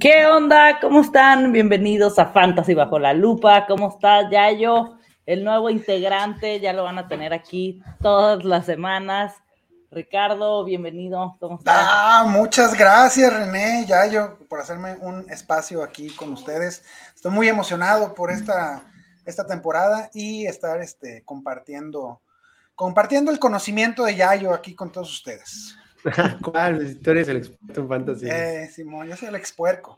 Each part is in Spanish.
¿Qué onda? ¿Cómo están? Bienvenidos a Fantasy Bajo la Lupa. ¿Cómo estás, Yayo? El nuevo integrante, ya lo van a tener aquí todas las semanas. Ricardo, bienvenido. ¿Cómo estás? Ah, muchas gracias, René, Yayo, por hacerme un espacio aquí con ustedes. Estoy muy emocionado por esta, esta temporada y estar este, compartiendo, compartiendo el conocimiento de Yayo aquí con todos ustedes. ¿Cuál? Tú eres el experto en fantasy. Eh, Simón, yo soy el expuerco.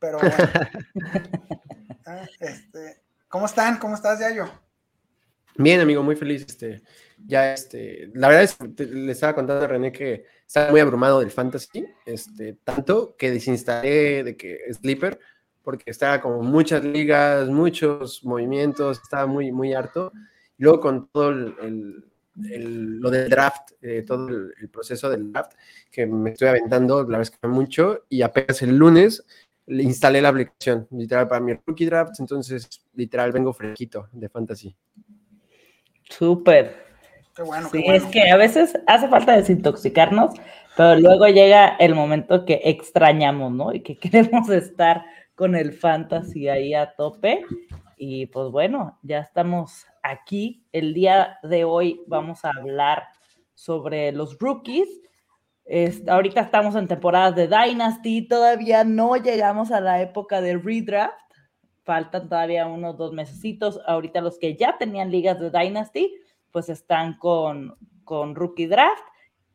Pero bueno. Ah, este, ¿Cómo están? ¿Cómo estás, Yayo? Bien, amigo, muy feliz. Este, ya, este, la verdad es que le estaba contando a René que estaba muy abrumado del fantasy, este, tanto que desinstalé de que Sleeper, porque estaba como muchas ligas, muchos movimientos, estaba muy, muy harto. Luego con todo el lo del draft, eh, todo el, proceso del draft, que me estoy aventando, la verdad es que mucho, y apenas el lunes le instalé la aplicación, literal, para mi rookie draft, entonces, literal, vengo fresquito de fantasy. Súper. Qué bueno, sí, qué bueno. es que a veces hace falta desintoxicarnos, pero luego llega el momento que extrañamos, ¿no? Y que queremos estar con el fantasy ahí a tope. Y pues bueno, ya estamos aquí. El día de hoy vamos a hablar sobre los rookies. ahorita estamos en temporadas de Dynasty, todavía no llegamos a la época de redraft. Faltan todavía unos dos mesecitos. Ahorita los que ya tenían ligas de Dynasty, pues están con, con Rookie Draft.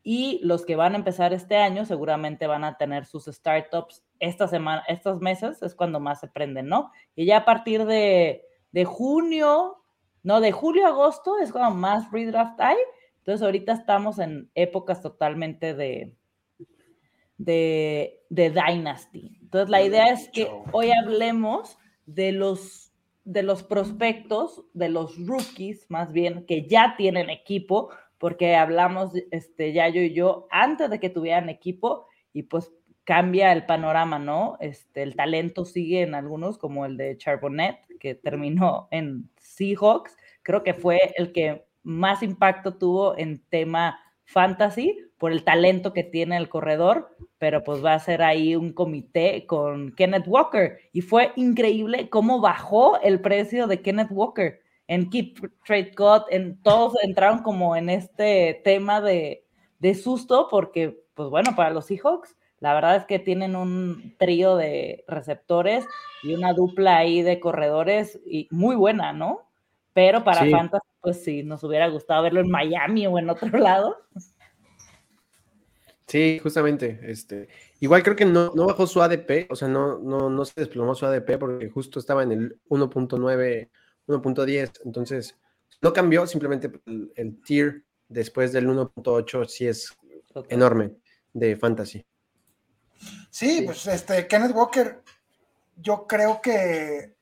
Y los que van a empezar este año seguramente van a tener sus startups esta semana, estos meses es cuando más se prenden, ¿no? Y ya a partir de, de junio, no, de julio a agosto es cuando más redraft hay. Entonces ahorita estamos en épocas totalmente de, de, de Dynasty. Entonces la idea es que hoy hablemos de los, de los prospectos, de los rookies más bien, que ya tienen equipo, porque hablamos, este, ya yo y yo, antes de que tuvieran equipo, y pues cambia el panorama, ¿no? Este, el talento sigue en algunos, como el de Charbonnet, que terminó en Seahawks. Creo que fue el que más impacto tuvo en tema fantasy por el talento que tiene el corredor, pero pues va a ser ahí un comité con Kenneth Walker. Y fue increíble cómo bajó el precio de Kenneth Walker en Keep Trade Cut, en todos entraron como en este tema de, de susto, porque, pues bueno, para los Seahawks, la verdad es que tienen un trío de receptores y una dupla ahí de corredores y muy buena, ¿no? Pero para Sí. Fantasy, pues sí, nos hubiera gustado verlo en Miami o en otro lado. Sí, justamente. Este, igual creo que no, no bajó su ADP, o sea, no, no, no se desplomó su ADP porque justo estaba en el 1.9, 1.10, entonces no cambió, simplemente el, el tier después del 1.8 sí es enorme de fantasy. Sí, Sí. pues este, Kenneth Walker, yo creo que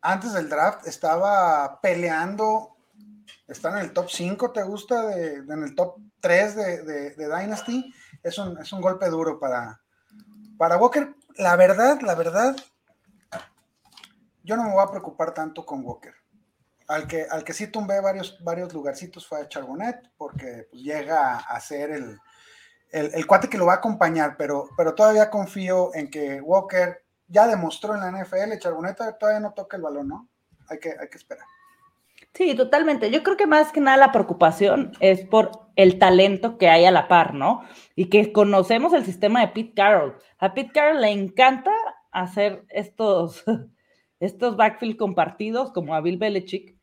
antes del draft estaba peleando, está en el top 5, ¿te gusta? De, de- en el top 3 de, de- de Dynasty. Es un, es un golpe duro para, para Walker. La verdad, la verdad, yo no me voy a preocupar tanto con Walker. Al que, al que sí tumbé varios, varios lugarcitos fue a Charbonnet, porque pues, llega a ser el, el, el cuate que lo va a acompañar, pero, pero todavía confío en que Walker ya demostró en la NFL, Charbonnet todavía no toca el balón, ¿no? Hay que, hay que esperar. Sí, totalmente. Yo creo que más que nada la preocupación es por el talento que hay a la par, ¿no? Y que conocemos el sistema de Pete Carroll. A Pete Carroll le encanta hacer estos, estos backfield compartidos como a Bill Belichick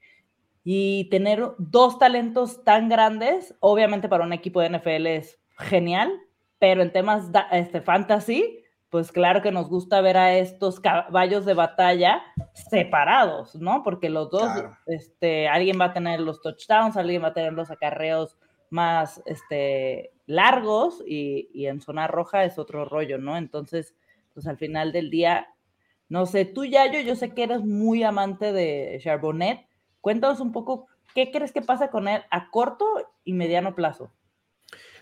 y tener dos talentos tan grandes, obviamente para un equipo de NFL es genial, pero en temas da- este, fantasy, pues claro que nos gusta ver a estos caballos de batalla separados, ¿no? Porque los dos, Claro. este, alguien va a tener los touchdowns, alguien va a tener los acarreos más este, largos y, y en zona roja es otro rollo, ¿no? Entonces, pues al final del día, no sé, tú Yayo, yo sé que eres muy amante de Charbonnet. Cuéntanos un poco qué crees que pasa con él a corto y mediano plazo.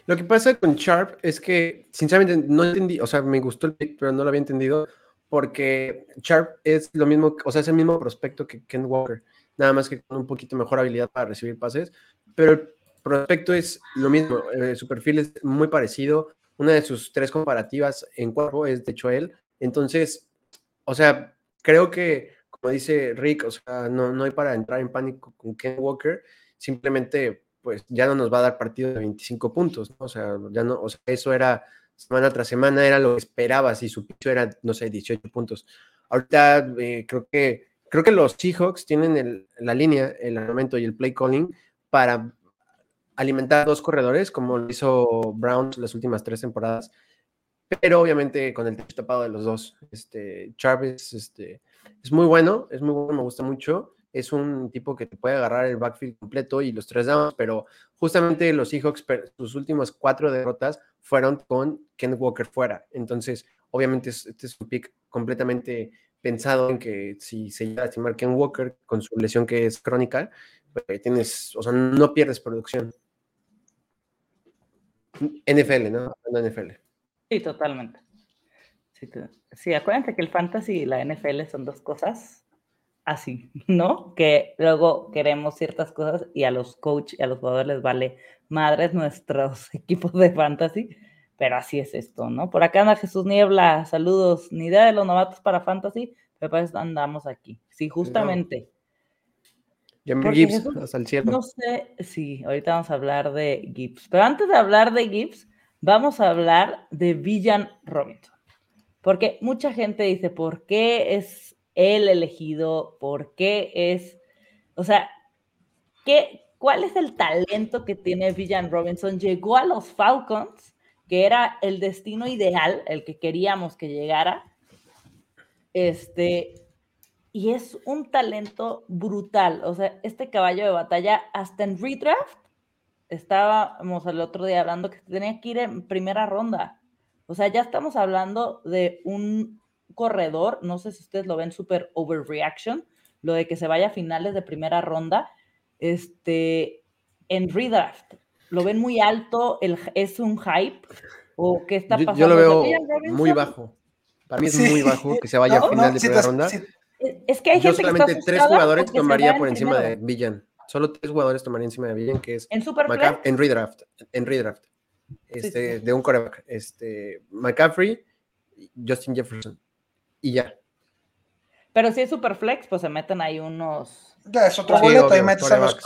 Lo que pasa con Sharp es que, sinceramente, no entendí, o sea, me gustó el pick, pero no lo había entendido, porque Sharp es lo mismo, o sea, es el mismo prospecto que Ken Walker, nada más que con un poquito mejor habilidad para recibir pases, pero el prospecto es lo mismo, eh, su perfil es muy parecido, una de sus tres comparativas en cuerpo es de hecho él, Entonces, o sea, creo que, como dice Rick, o sea, no, no hay para entrar en pánico con Ken Walker, simplemente pues ya no nos va a dar partido de 25 puntos, ¿no? O sea, ya no, o sea, eso era semana tras semana, era lo que esperabas y su picho era, no sé, 18 puntos. Ahorita eh, creo que creo que los Seahawks tienen la línea, el armamento y el play calling para alimentar dos corredores, como lo hizo Browns las últimas tres temporadas, pero obviamente con el tapado de los dos. Este, Travis este, es muy bueno, es muy bueno, me gusta mucho. Es un tipo que te puede agarrar el backfield completo y los tres downs, pero justamente los Seahawks, sus últimas cuatro derrotas fueron con Ken Walker fuera. Entonces, obviamente, este es un pick completamente pensado en que si se llega a estimar Ken Walker con su lesión que es crónica, pues tienes, o sea, no pierdes producción. NFL, ¿no? NFL. Sí, totalmente. Sí, acuérdense que el fantasy y la NFL son dos cosas así, ¿no? Que luego queremos ciertas cosas y a los coach y a los jugadores les vale madres nuestros equipos de fantasy, pero así es esto, ¿no? Por acá anda Jesús Niebla, saludos, ni idea de los novatos para fantasy, pero pues andamos aquí. Sí, justamente. Gibbs, hasta el cielo. No sé, sí, ahorita vamos a hablar de Gibbs, pero antes de hablar de Gibbs, vamos a hablar de Villan Robinson. Porque mucha gente dice, ¿por qué es él elegido? ¿Por qué es, o sea, ¿qué, ¿cuál es el talento que tiene Villan Robinson? Llegó a los Falcons, que era el destino ideal, el que queríamos que llegara. Este, y es un talento brutal. O sea, este caballo de batalla, hasta en redraft, estábamos el otro día hablando que tenía que ir en primera ronda. O sea, ya estamos hablando de un corredor, no sé si ustedes lo ven súper overreaction, lo de que se vaya a finales de primera ronda, este, en redraft. ¿Lo ven muy alto? El, ¿Es un hype? ¿O qué está pasando? Yo, lo veo muy bajo. Para mí es muy bajo que se vaya a final de primera ronda. es que hay Yo solamente tres jugadores tomaría por encima de Villan. Solo tres jugadores tomaría encima de Villan, que es en, en redraft. En redraft. Este, de un coreback. Este, McCaffrey, Justin Jefferson. Y ya. Pero si es Superflex, pues se meten ahí unos. Ya es otro boleto y metes a los.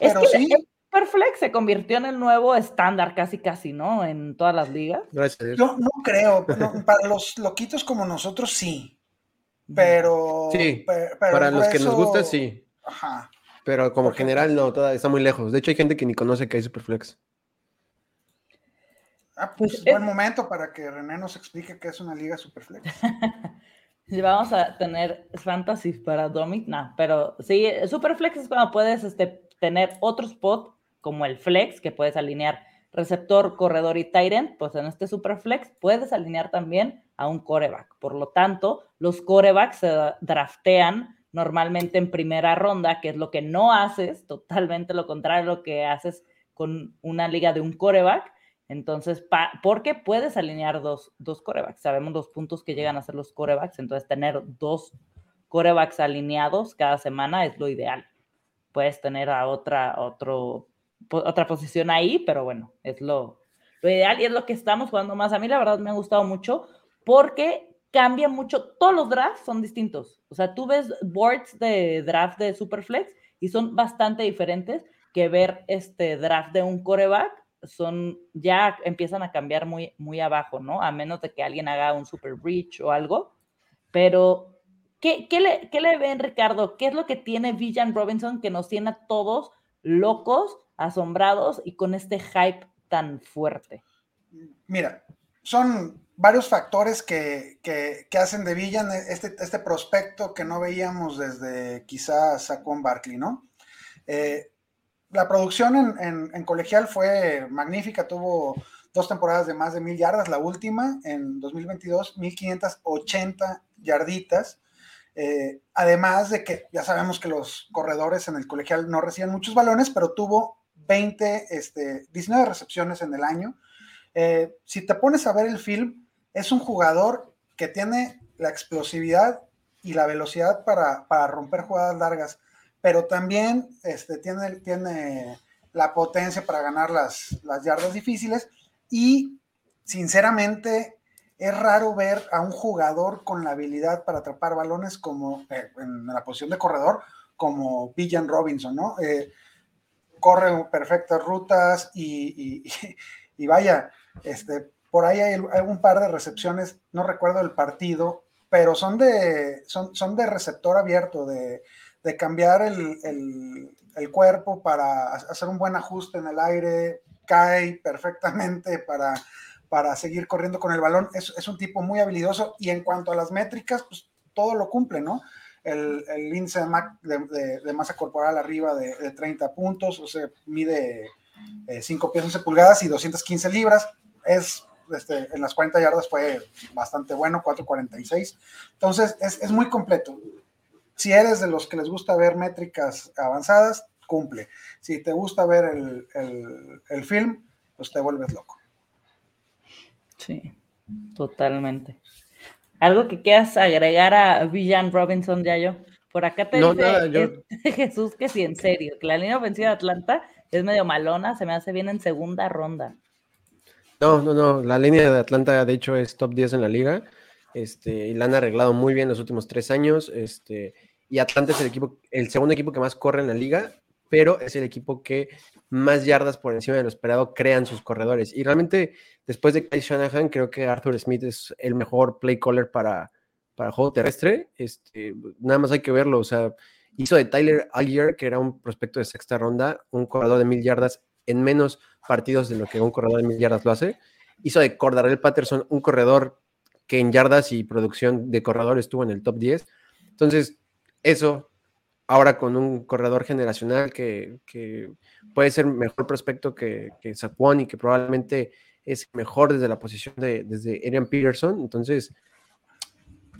Pero sí. Superflex se convirtió en el nuevo estándar, casi, casi, ¿no? En todas las ligas. Gracias. Yo no creo. para los loquitos como nosotros, sí. Pero. Sí. para los que nos gusta, sí. Ajá. Pero como general, no, todavía está muy lejos. De hecho, hay gente que ni conoce que hay Superflex. Ah, pues, pues buen momento para que René nos explique qué es una liga Superflex. Si vamos a tener fantasy para Dominic, no, pero sí, Superflex es cuando puedes este, tener otro spot como el flex, que puedes alinear receptor, corredor y tight pues en este Superflex puedes alinear también a un coreback. Por lo tanto, los corebacks se draftean normalmente en primera ronda, que es lo que no haces, totalmente lo contrario a lo que haces con una liga de un coreback. Entonces, porque puedes alinear dos, dos corebacks. Sabemos los puntos que llegan a ser los corebacks, entonces tener dos corebacks alineados cada semana es lo ideal. Puedes tener a otra, otro, otra posición ahí, pero bueno, es lo, lo ideal y es lo que estamos jugando más. A mí la verdad me ha gustado mucho porque cambia mucho. Todos los drafts son distintos. O sea, tú ves boards de draft de Superflex y son bastante diferentes que ver este draft de un coreback son, ya empiezan a cambiar muy, muy abajo, ¿no? A menos de que alguien haga un super breach o algo. Pero, ¿qué, qué, le, ¿qué le ven, Ricardo? ¿Qué es lo que tiene Villan Robinson que nos tiene a todos locos, asombrados y con este hype tan fuerte? Mira, son varios factores que, que, que hacen de Villan este, este prospecto que no veíamos desde quizás Saquon Barkley, ¿no? Eh, la producción en, colegial fue magnífica, tuvo dos temporadas de más de mil yardas, la última en 2022, 1580 yarditas. Eh, además de que ya sabemos que los corredores en el colegial no reciben muchos balones, pero tuvo 20, este, 19 recepciones en el año. Eh, si te pones a ver el film, es un jugador que tiene la explosividad y la velocidad para, para romper jugadas largas pero también este, tiene, tiene la potencia para ganar las, las yardas difíciles y sinceramente es raro ver a un jugador con la habilidad para atrapar balones como eh, en la posición de corredor, como Villan Robinson, ¿no? Eh, corre perfectas rutas y, vaya, este, por ahí hay, un par de recepciones, no recuerdo el partido, pero son de, son, son de receptor abierto, de, cambiar el, cuerpo para hacer un buen ajuste en el aire, cae perfectamente para, para seguir corriendo con el balón. Es, es, un tipo muy habilidoso y en cuanto a las métricas, pues todo lo cumple, ¿no? el, índice de, masa corporal arriba de, 30 puntos, o sea, mide 5 eh, pies 11 pulgadas y 215 libras. Es, este, en las 40 yardas fue bastante bueno, 4.46. Entonces, es, muy completo. Si eres de los que les gusta ver métricas avanzadas, cumple. Si te gusta ver el, el film, pues te vuelves loco. Sí, totalmente. ¿Algo que quieras agregar a Villan Robinson, ya yo? Por acá te dice Jesús que sí, en serio, que la línea ofensiva de Atlanta es medio malona, se me hace bien en segunda ronda. No, no, no, la línea de Atlanta de hecho es top 10 en la liga, este, y la han arreglado muy bien los últimos tres años, este, y Atlanta es el equipo, el segundo equipo que más corre en la liga, pero es el equipo que más yardas por encima de lo esperado crean sus corredores. Y realmente, después de Kai Shanahan, creo que Arthur Smith es el mejor play caller para, para juego terrestre. Este, nada más hay que verlo. O sea, hizo de Tyler Algier, que era un prospecto de sexta ronda, un corredor de mil yardas en menos partidos de lo que un corredor de mil yardas lo hace. Hizo de Cordarel Patterson un corredor que en yardas y producción de corredor estuvo en el top 10. Entonces, eso ahora con un corredor generacional que, puede ser mejor prospecto que, que Saquon y que probablemente es mejor desde la posición de desde Adrian Peterson. Entonces,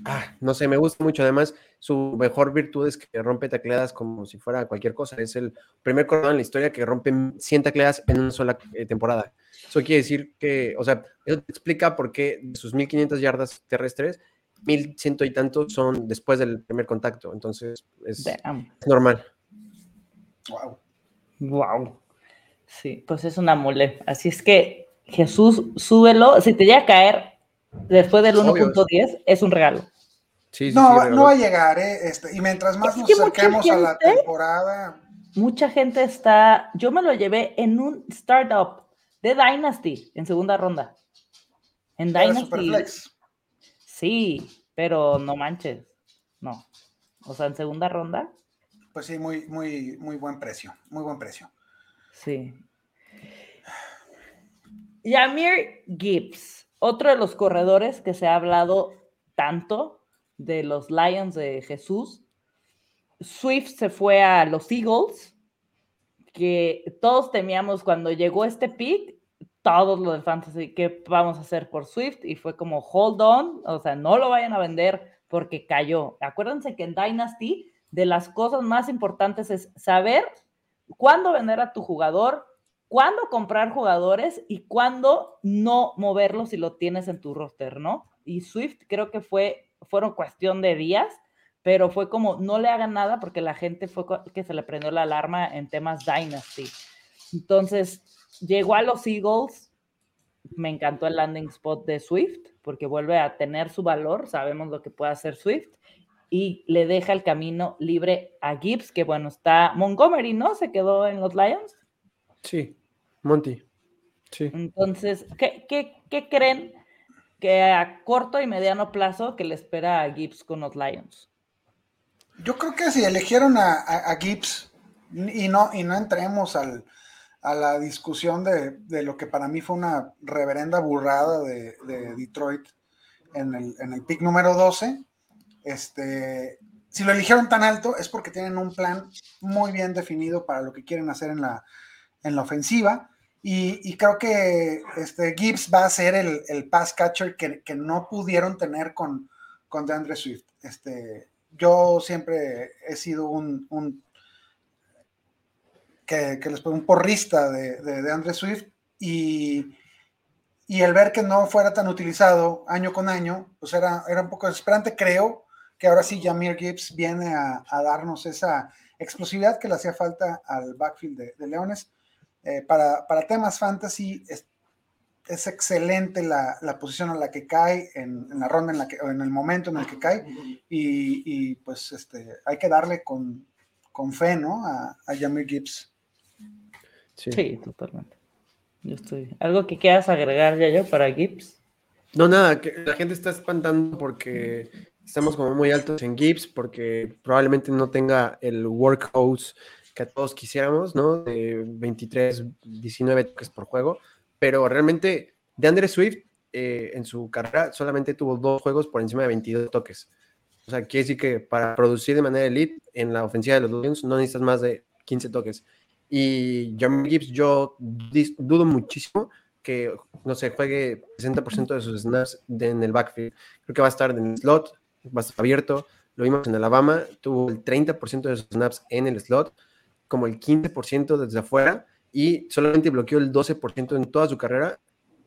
ah, no sé, me gusta mucho. Además, su mejor virtud es que rompe tacleadas como si fuera cualquier cosa. Es el primer corredor en la historia que rompe 100 tacleadas en una sola eh, temporada. Eso quiere decir que, o sea, eso explica por qué de sus 1500 yardas terrestres, mil ciento y tantos son después del primer contacto. Entonces es, normal. Wow. Wow. Sí, pues es una mole. Así es que Jesús, súbelo. Si te llega a caer después del 1.10, es un regalo. Sí, no, no va a llegar, ¿eh? Este, y mientras más nos acerquemos a la temporada. Mucha gente está. Yo me lo llevé en un startup de Dynasty en segunda ronda. En Dynasty. Sí, pero no manches. No. O sea, en segunda ronda. Pues sí, muy, muy, muy buen precio. Muy buen precio. Sí. Yamir Gibbs, otro de los corredores que se ha hablado tanto de los Lions de Jesús. Swift se fue a los Eagles, que todos temíamos cuando llegó este pick, todos los de fantasy, ¿qué vamos a hacer por Swift? Y fue como, hold on, o sea, no lo vayan a vender porque cayó. Acuérdense que en Dynasty, de las cosas más importantes es saber cuándo vender a tu jugador, cuándo comprar jugadores y cuándo no moverlos si lo tienes en tu roster, ¿no? Y Swift creo que fue, fueron cuestión de días, pero fue como, no le hagan nada porque la gente fue que se le prendió la alarma en temas Dynasty. Entonces, llegó a los Eagles, me encantó el landing spot de Swift, porque vuelve a tener su valor, sabemos lo que puede hacer Swift, y le deja el camino libre a Gibbs, que bueno, está Montgomery, ¿no? Se quedó en los Lions. Sí, Monty. Sí. Entonces, ¿qué, qué, creen que a corto y mediano plazo que le espera a Gibbs con los Lions? Yo creo que si eligieron a, a Gibbs y no, y no entremos al, a la discusión de, lo que para mí fue una reverenda burrada de, Detroit en el, en pick número 12. Este, si lo eligieron tan alto es porque tienen un plan muy bien definido para lo que quieren hacer en la, en la ofensiva. Y, creo que este, Gibbs va a ser el, pass catcher que, no pudieron tener con, con DeAndre Swift. Este, yo siempre he sido un que, les fue un porrista de, de, Swift y, y, el ver que no fuera tan utilizado año con año, pues era, era un poco desesperante. Creo que ahora sí Jamir Gibbs viene a, darnos esa explosividad que le hacía falta al backfield de, Leones. Eh, para, para, temas fantasy, es excelente la, posición a la que cae, en, la ronda en la que, o en el momento en el que cae, y, pues este, hay que darle con, con fe, ¿no? A, a Jamie Gibbs. Sí. totalmente. Yo estoy. ¿Algo que quieras agregar ya yo para Gibbs? No, nada, que la gente está espantando porque estamos como muy altos en Gibbs, porque probablemente no tenga el workhouse que todos quisiéramos, ¿no? De 23, 19 toques por juego, pero realmente de Andre Swift eh, en su carrera solamente tuvo dos juegos por encima de 22 toques. O sea, quiere decir que para producir de manera elite en la ofensiva de los Lions no necesitas más de 15 toques. Y Jamie Gibbs, yo dudo muchísimo que, no sé, juegue 60% de sus snaps en el backfield. Creo que va a estar en el slot, va a estar abierto. Lo vimos en Alabama, tuvo el 30% de sus snaps en el slot como el 15% desde afuera y solamente bloqueó el 12% en toda su carrera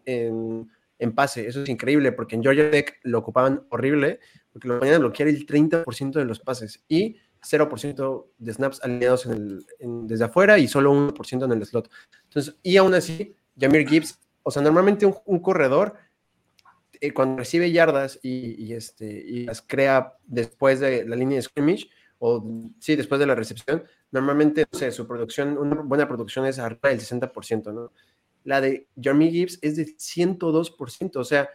en, pase. Eso es increíble porque en Georgia Tech lo ocupaban horrible porque lo ponían a bloquear el 30% de los pases y 0% de snaps alineados desde afuera y solo 1% en el slot. Entonces, y aún así, Jamir Gibbs, o sea, normalmente un, corredor eh, cuando recibe yardas y, este, y las crea después de la línea de scrimmage, o sí, después de la recepción, normalmente, no sé, su producción, una buena producción es arriba del 60%, ¿no? La de Jeremy Gibbs es de 102%, o sea,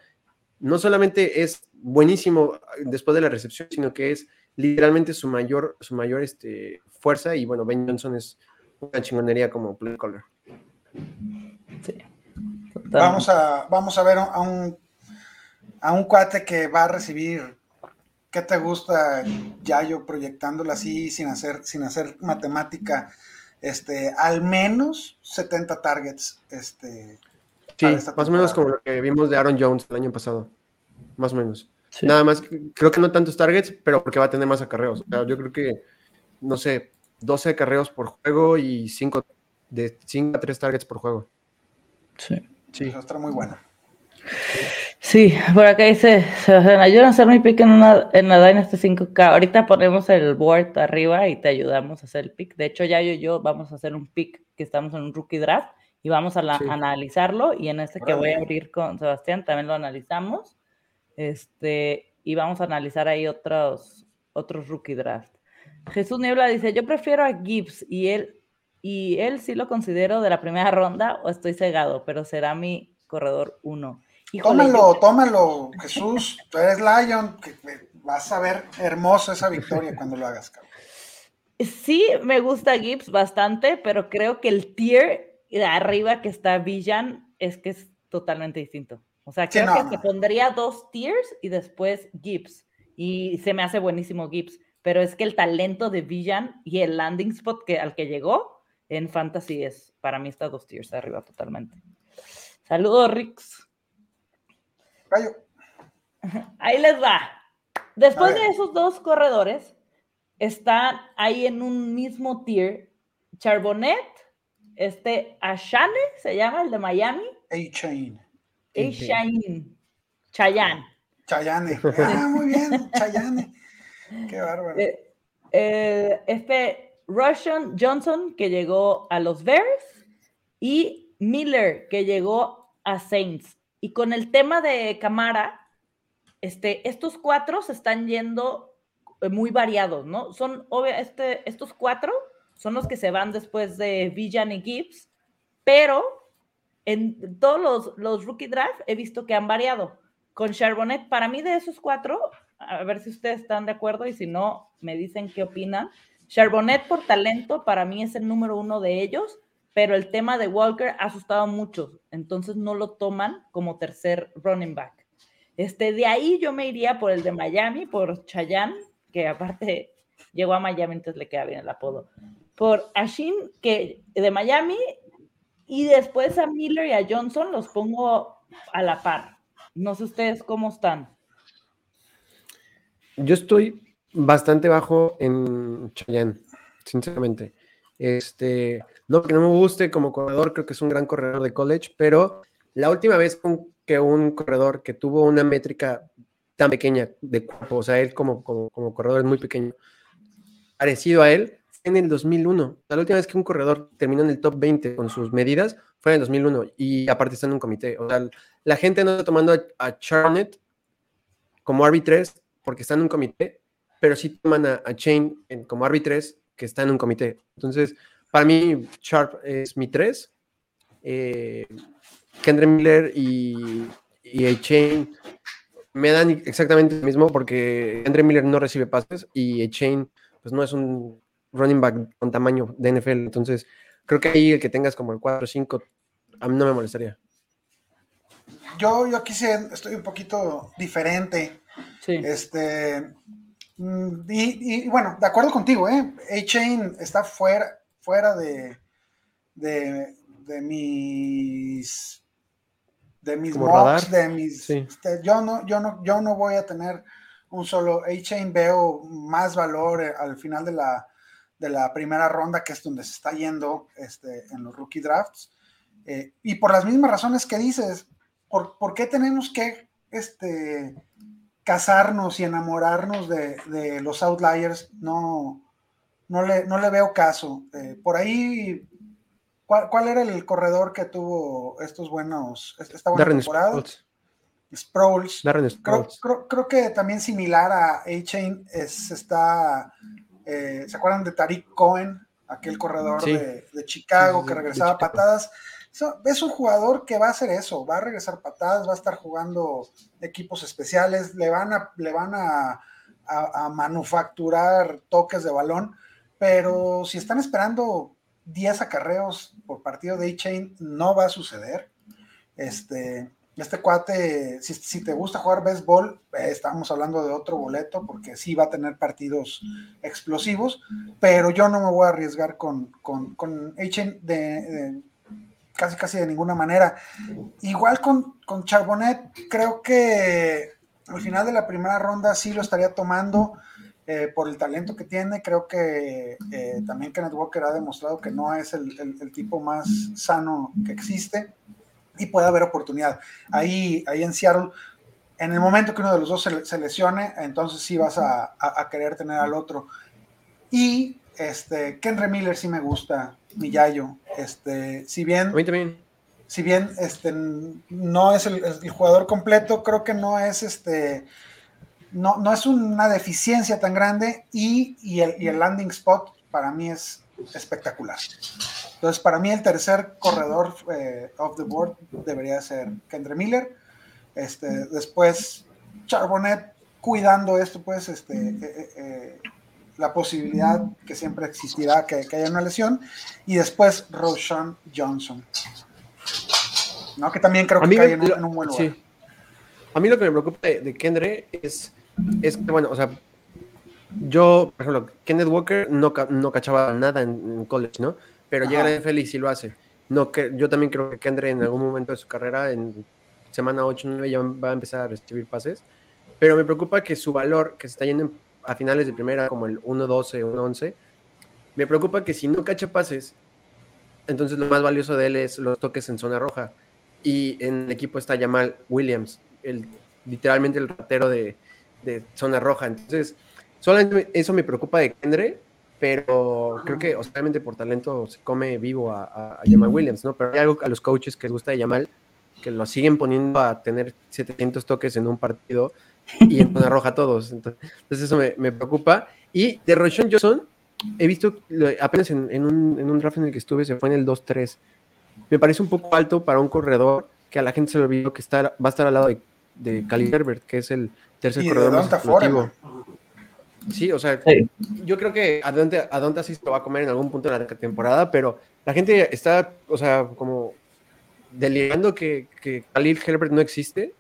no solamente es buenísimo después de la recepción, sino que es literalmente su mayor, su mayor este, fuerza y bueno, Ben Johnson es una chingonería como play caller. Sí. Vamos a, vamos a ver a un, a un cuate que va a recibir ¿Qué te gusta, Yayo, proyectándola así, sin hacer, sin hacer matemática? Este, al menos 70 targets. Este, sí, más o menos como lo que vimos de Aaron Jones el año pasado. Más o menos. Nada más, creo que no tantos targets, pero porque va a tener más acarreos. yo creo que, no sé, 12 acarreos por juego y 5 de 5 a 3 targets por juego. Sí. Sí. Eso está muy buena. Sí, por acá dice Sebastián, ayúdanos a hacer mi pick en, una, en la Dynasty 5K. Ahorita ponemos el board arriba y te ayudamos a hacer el pick. De hecho, ya yo y yo vamos a hacer un pick que estamos en un rookie draft y vamos a analizarlo. Y en este que voy a abrir con Sebastián también lo analizamos. Este, y vamos a analizar ahí otros, otros rookie draft. Jesús Niebla dice: Yo prefiero a Gibbs y él, y él sí lo considero de la primera ronda o estoy cegado, pero será mi corredor tómalo, tómalo, Jesús. Tú eres Lion, que vas a ver hermoso esa victoria cuando lo hagas, cabrón. Sí, me gusta Gibbs bastante, pero creo que el tier de arriba que está Villan es que es totalmente distinto. O sea, creo que se pondría dos tiers y después Gibbs. Y se me hace buenísimo Gibbs. Pero es que el talento de Villan y el landing spot que, al que llegó en Fantasy es, para mí, está dos tiers arriba totalmente. Saludos, Rix. Ahí les va. Después de esos dos corredores, están ahí en un mismo tier Charbonnet, este Ashane, se llama el de Miami. A-Chain. A-Chain. Chayanne. Chayane. Ah, muy bien, Chayane. Qué bárbaro. Eh, eh, este Russian Johnson, que llegó a los Bears, y Miller, que llegó a Saints. Y con el tema de Camara, este, estos cuatro se están yendo eh, muy variados, ¿no? Son, obvio, este, estos cuatro son los que se van después de Villan y Gibbs, pero en todos los, los rookie draft he visto que han variado. Con Charbonnet, para mí de esos cuatro, a ver si ustedes están de acuerdo y si no, me dicen qué opinan. Charbonnet por talento, para mí es el número uno de ellos, pero el tema de Walker ha asustado a muchos, entonces no lo toman como tercer running back. Este, de ahí yo me iría por el de Miami, por Chayanne, que aparte llegó a Miami, entonces le queda bien el apodo. Por Ashin, que de Miami, y después a Miller y a Johnson los pongo a la par. No sé ustedes cómo están. Yo estoy bastante bajo en Chayanne, sinceramente. Este, no que no me guste como corredor, creo que es un gran corredor de college, pero la última vez que un corredor que tuvo una métrica tan pequeña de cuerpo, o sea, él como, como, corredor es muy pequeño, parecido a él, en el 2001. La última vez que un corredor terminó en el top 20 con sus medidas fue en el 2001 y aparte está en un comité. O sea, la gente no está tomando a, a Charnet como RB3 porque está en un comité, pero sí toman a, Chain como RB3 que está en un comité. Entonces, para mí, Sharp es mi 3. Eh, Kendra Miller y, y Chain me dan exactamente lo mismo porque Andre Miller no recibe pases y Chain pues no es un running back con tamaño de NFL. Entonces, creo que ahí el que tengas como el 4 o 5, a mí no me molestaría. Yo, yo aquí sí estoy un poquito diferente. Sí. Este, mm, y, bueno, de acuerdo contigo, ¿eh? A-Chain está fuera, fuera de, de, de mis de mis mocks, de mis este, yo no yo no yo no voy a tener un solo A-Chain veo más valor eh, al final de la de la primera ronda que es donde se está yendo este, en los rookie drafts. Eh, y por las mismas razones que dices ¿por, ¿por, qué tenemos que este casarnos y enamorarnos de, de los outliers no no le, no le veo caso eh, por ahí ¿Cuál, era el corredor que tuvo estos buenos, esta buena temporada? Sproles. Creo, que también similar a A-Chain está, eh, ¿se acuerdan de Tariq Cohen? Aquel corredor de, Chicago que regresaba patadas. es un jugador que va a hacer eso, va a regresar patadas, va a estar jugando equipos especiales, le van a, le van a, a manufacturar toques de balón, pero si están esperando 10 acarreos por partido de A-Chain no va a suceder. Este, este cuate, si, te gusta jugar béisbol, eh, estamos hablando de otro boleto porque sí va a tener partidos explosivos, pero yo no me voy a arriesgar con, con, con A-Chain de, casi casi de ninguna manera. Igual con, con Charbonnet, creo que al final de la primera ronda sí lo estaría tomando eh, por el talento que tiene. Creo que eh, también Kenneth Walker ha demostrado que no es el, tipo más sano que existe y puede haber oportunidad. Ahí, ahí en Seattle, en el momento que uno de los dos se, lesione, entonces sí vas a, querer tener al otro. Y este, Kenry Miller sí me gusta, mi Yayo. Este, si bien. Si bien este, no es el, el, jugador completo, creo que no es este no, no es una deficiencia tan grande y, el, landing spot para mí es espectacular. Entonces, para mí el tercer corredor eh, off the board debería ser Kendra Miller. Este, después, Charbonnet cuidando esto, pues, este, eh, eh, la posibilidad que siempre existirá que, haya una lesión. Y después, Roshan Johnson. ¿no? Que también creo que cae en, un buen lugar. A mí lo que me preocupa de, de es es que, bueno, o sea, yo, por ejemplo, Kenneth Walker no, no cachaba nada en, college, ¿no? Pero llega a NFL y sí lo hace. No, que, yo también creo que Kendre en algún momento de su carrera, en semana 8 9, ya va a empezar a recibir pases. Pero me preocupa que su valor, que se está yendo a finales de primera, como el 1-12, 1-11, me preocupa que si no cacha pases, entonces lo más valioso de él es los toques en zona roja. Y en el equipo está Jamal Williams, el, literalmente el ratero de, de zona roja. Entonces, solamente eso me preocupa de Kendre, pero creo que, obviamente, por talento se come vivo a, Jamal Williams, ¿no? Pero hay algo a los coaches que les gusta de Jamal, que lo siguen poniendo a tener 700 toques en un partido y en zona roja todos. Entonces, eso me, preocupa. Y de Roshon Johnson, he visto apenas en, un, en, un, draft en el que estuve, se fue en el 2-3. Me parece un poco alto para un corredor que a la gente se le olvidó que está, va a estar al lado de, de Cali Herbert, que es el tercer corredor más Sí, o sea, yo creo que a Donta sí se lo va a comer en algún punto de la temporada, pero la gente está, o sea, como delirando que, que Khalil Herbert no existe,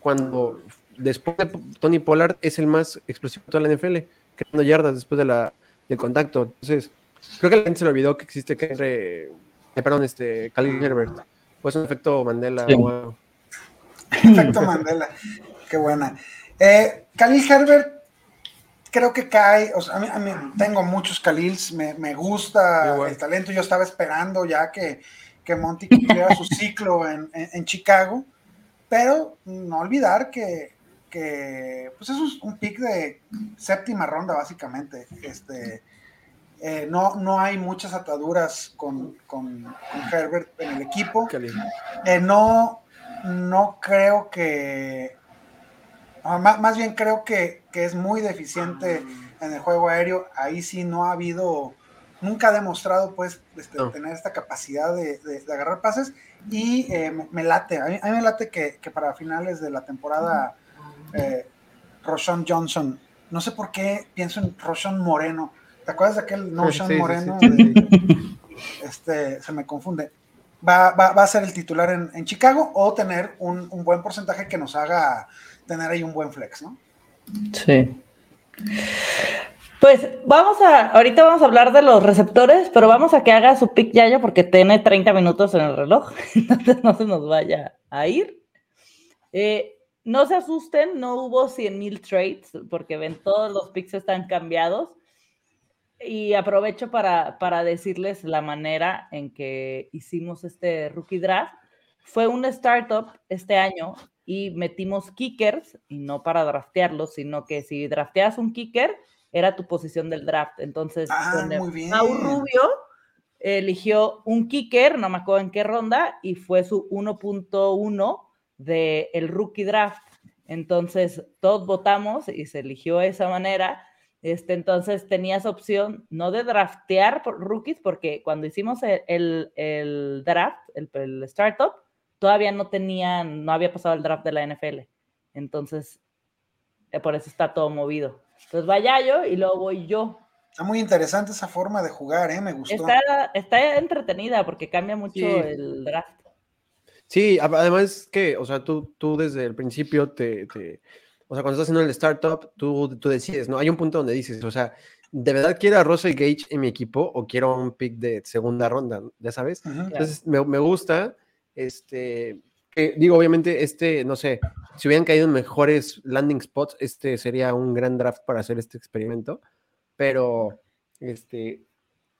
cuando después de Tony Pollard es el más explosivo de toda la NFL, creando yardas después de la, del contacto. Entonces, creo que la gente se le olvidó que existe que eh, perdón, este, Khalil Herbert. Pues un efecto Mandela. Efecto Mandela. Qué buena. Eh, Khalil Herbert, creo que cae, o sea, a mí, tengo muchos Khalils, me, gusta el talento, yo estaba esperando ya que, que Monty cumpliera su ciclo en, Chicago, pero no olvidar que, que pues eso es un pick de séptima ronda básicamente, este, Eh, no, no hay muchas ataduras con, con, Herbert en el equipo. Eh, no, no creo que. Ah, más, bien creo que, que, es muy deficiente en el juego aéreo. Ahí sí no ha habido. Nunca ha demostrado, pues, este, tener esta capacidad de, de, agarrar pases. Y eh, me, late. A mí, me late que, que, para finales de la temporada, eh, Roshan Johnson. No sé por qué pienso en Roshan Moreno ¿Te acuerdas de aquel Notion Moreno? este, se me confunde. Va, a ser el titular en, Chicago o tener un, buen porcentaje que nos haga tener ahí un buen flex, ¿no? Sí. Pues vamos a, ahorita vamos a hablar de los receptores, pero vamos a que haga su pick Yayo porque tiene 30 minutos en el reloj, no se nos vaya a ir. Eh, no se asusten, no hubo 100 mil trades porque ven todos los picks están cambiados. Y aprovecho para, para decirles la manera en que hicimos este rookie draft. Fue un startup este año y metimos kickers, y no para draftearlos, sino que si drafteas un kicker, era tu posición del draft. Entonces, ah, Rubio eligió un kicker, no me acuerdo en qué ronda, y fue su 1.1 del el rookie draft. Entonces, todos votamos y se eligió de esa manera. Este, entonces tenías opción no de draftear por rookies, porque cuando hicimos el, el, draft, el, el, startup, todavía no tenían, no había pasado el draft de la NFL. Entonces, eh, por eso está todo movido. Entonces vaya yo y luego voy yo. Está muy interesante esa forma de jugar, ¿eh? Me gustó. Está, está entretenida porque cambia mucho el draft. Sí, además que, o sea, tú, tú desde el principio te o sea, cuando estás haciendo el startup, tú, tú decides, ¿no? Hay un punto donde dices, o sea, ¿de verdad quiero a Russell Gage en mi equipo o quiero un pick de segunda ronda? Ya sabes. Entonces, me, me, gusta, este, que, digo, obviamente, este, no sé, si hubieran caído en mejores landing spots, este sería un gran draft para hacer este experimento, pero, este,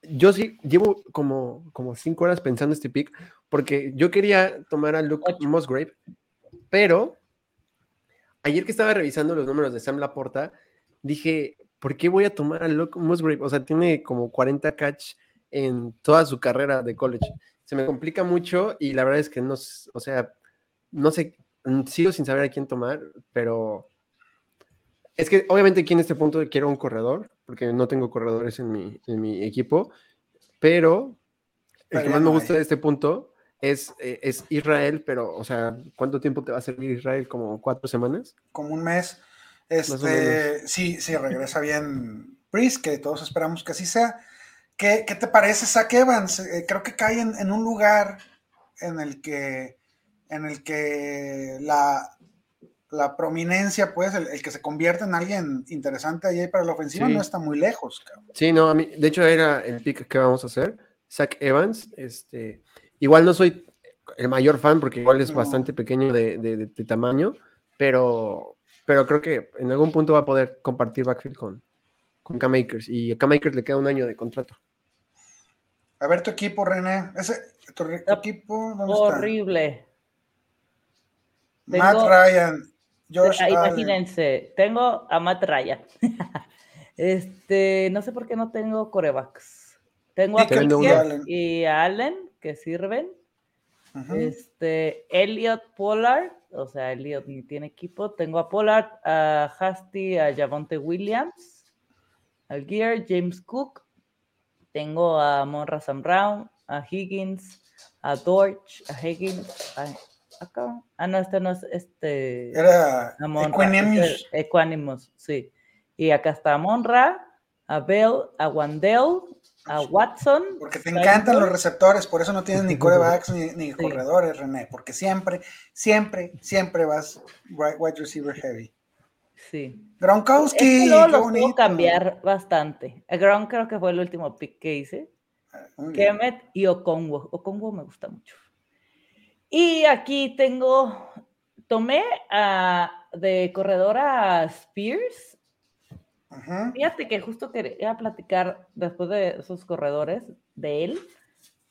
yo sí llevo como, como cinco horas pensando este pick, porque yo quería tomar a Luke Musgrave, pero ayer que estaba revisando los números de Sam Laporta, dije, ¿por qué voy a tomar a Luke Musgrave? O sea, tiene como 40 catch en toda su carrera de college. Se me complica mucho y la verdad es que no, o sea, no sé, mm, sigo sin saber a quién tomar, pero es que obviamente aquí en este punto quiero un corredor, porque no tengo corredores en mi, en mi equipo, pero el que más me gusta de este punto es, eh, es Israel, pero, o sea, ¿cuánto tiempo te va a servir Israel? ¿Como cuatro semanas? Como un mes. Este, sí, sí, regresa bien Brice, que todos esperamos que así sea. ¿Qué, qué te parece Zach Evans? Eh, creo que cae en, un lugar en el que, en el que la, la prominencia, pues, el, que se convierte en alguien interesante ahí para la ofensiva no está muy lejos. Sí, no, a mí, de hecho era el pick que vamos a hacer. Zach Evans, este, Igual no soy el mayor fan porque igual es bastante pequeño de, tamaño, pero, pero creo que en algún punto va a poder compartir backfield con, con K-Makers y a K-Makers le queda un año de contrato. A ver tu equipo, René. Ese, tu, equipo, ¿dónde Horrible. Matt Ryan, Josh Imagínense, tengo a Matt Ryan. este, no sé por qué no tengo corebacks. Tengo a y a Allen que sirven. Este, Elliot Pollard, o sea, Elliot ni tiene equipo. Tengo a Pollard, a Hasty, a Javonte Williams, al Gear, James Cook. Tengo a Monra Sam Brown, a Higgins, a Dorch, a Higgins. acá. Ah, no, este no es este. Era Equanimous. Equanimous, sí. Y acá está Monra, a Bell, a Wandell, a Watson. Porque te encantan los receptores, por eso no tienes ni corebacks ni, corredores, René, porque siempre, siempre, siempre vas wide receiver heavy. Sí. Gronkowski. Es lo puedo cambiar bastante. Gronk creo que fue el último pick que hice. Ah, Kemet y Okongo. Okongo me gusta mucho. Y aquí tengo, tomé a, de corredora a Spears Fíjate que justo quería platicar después de esos corredores de él,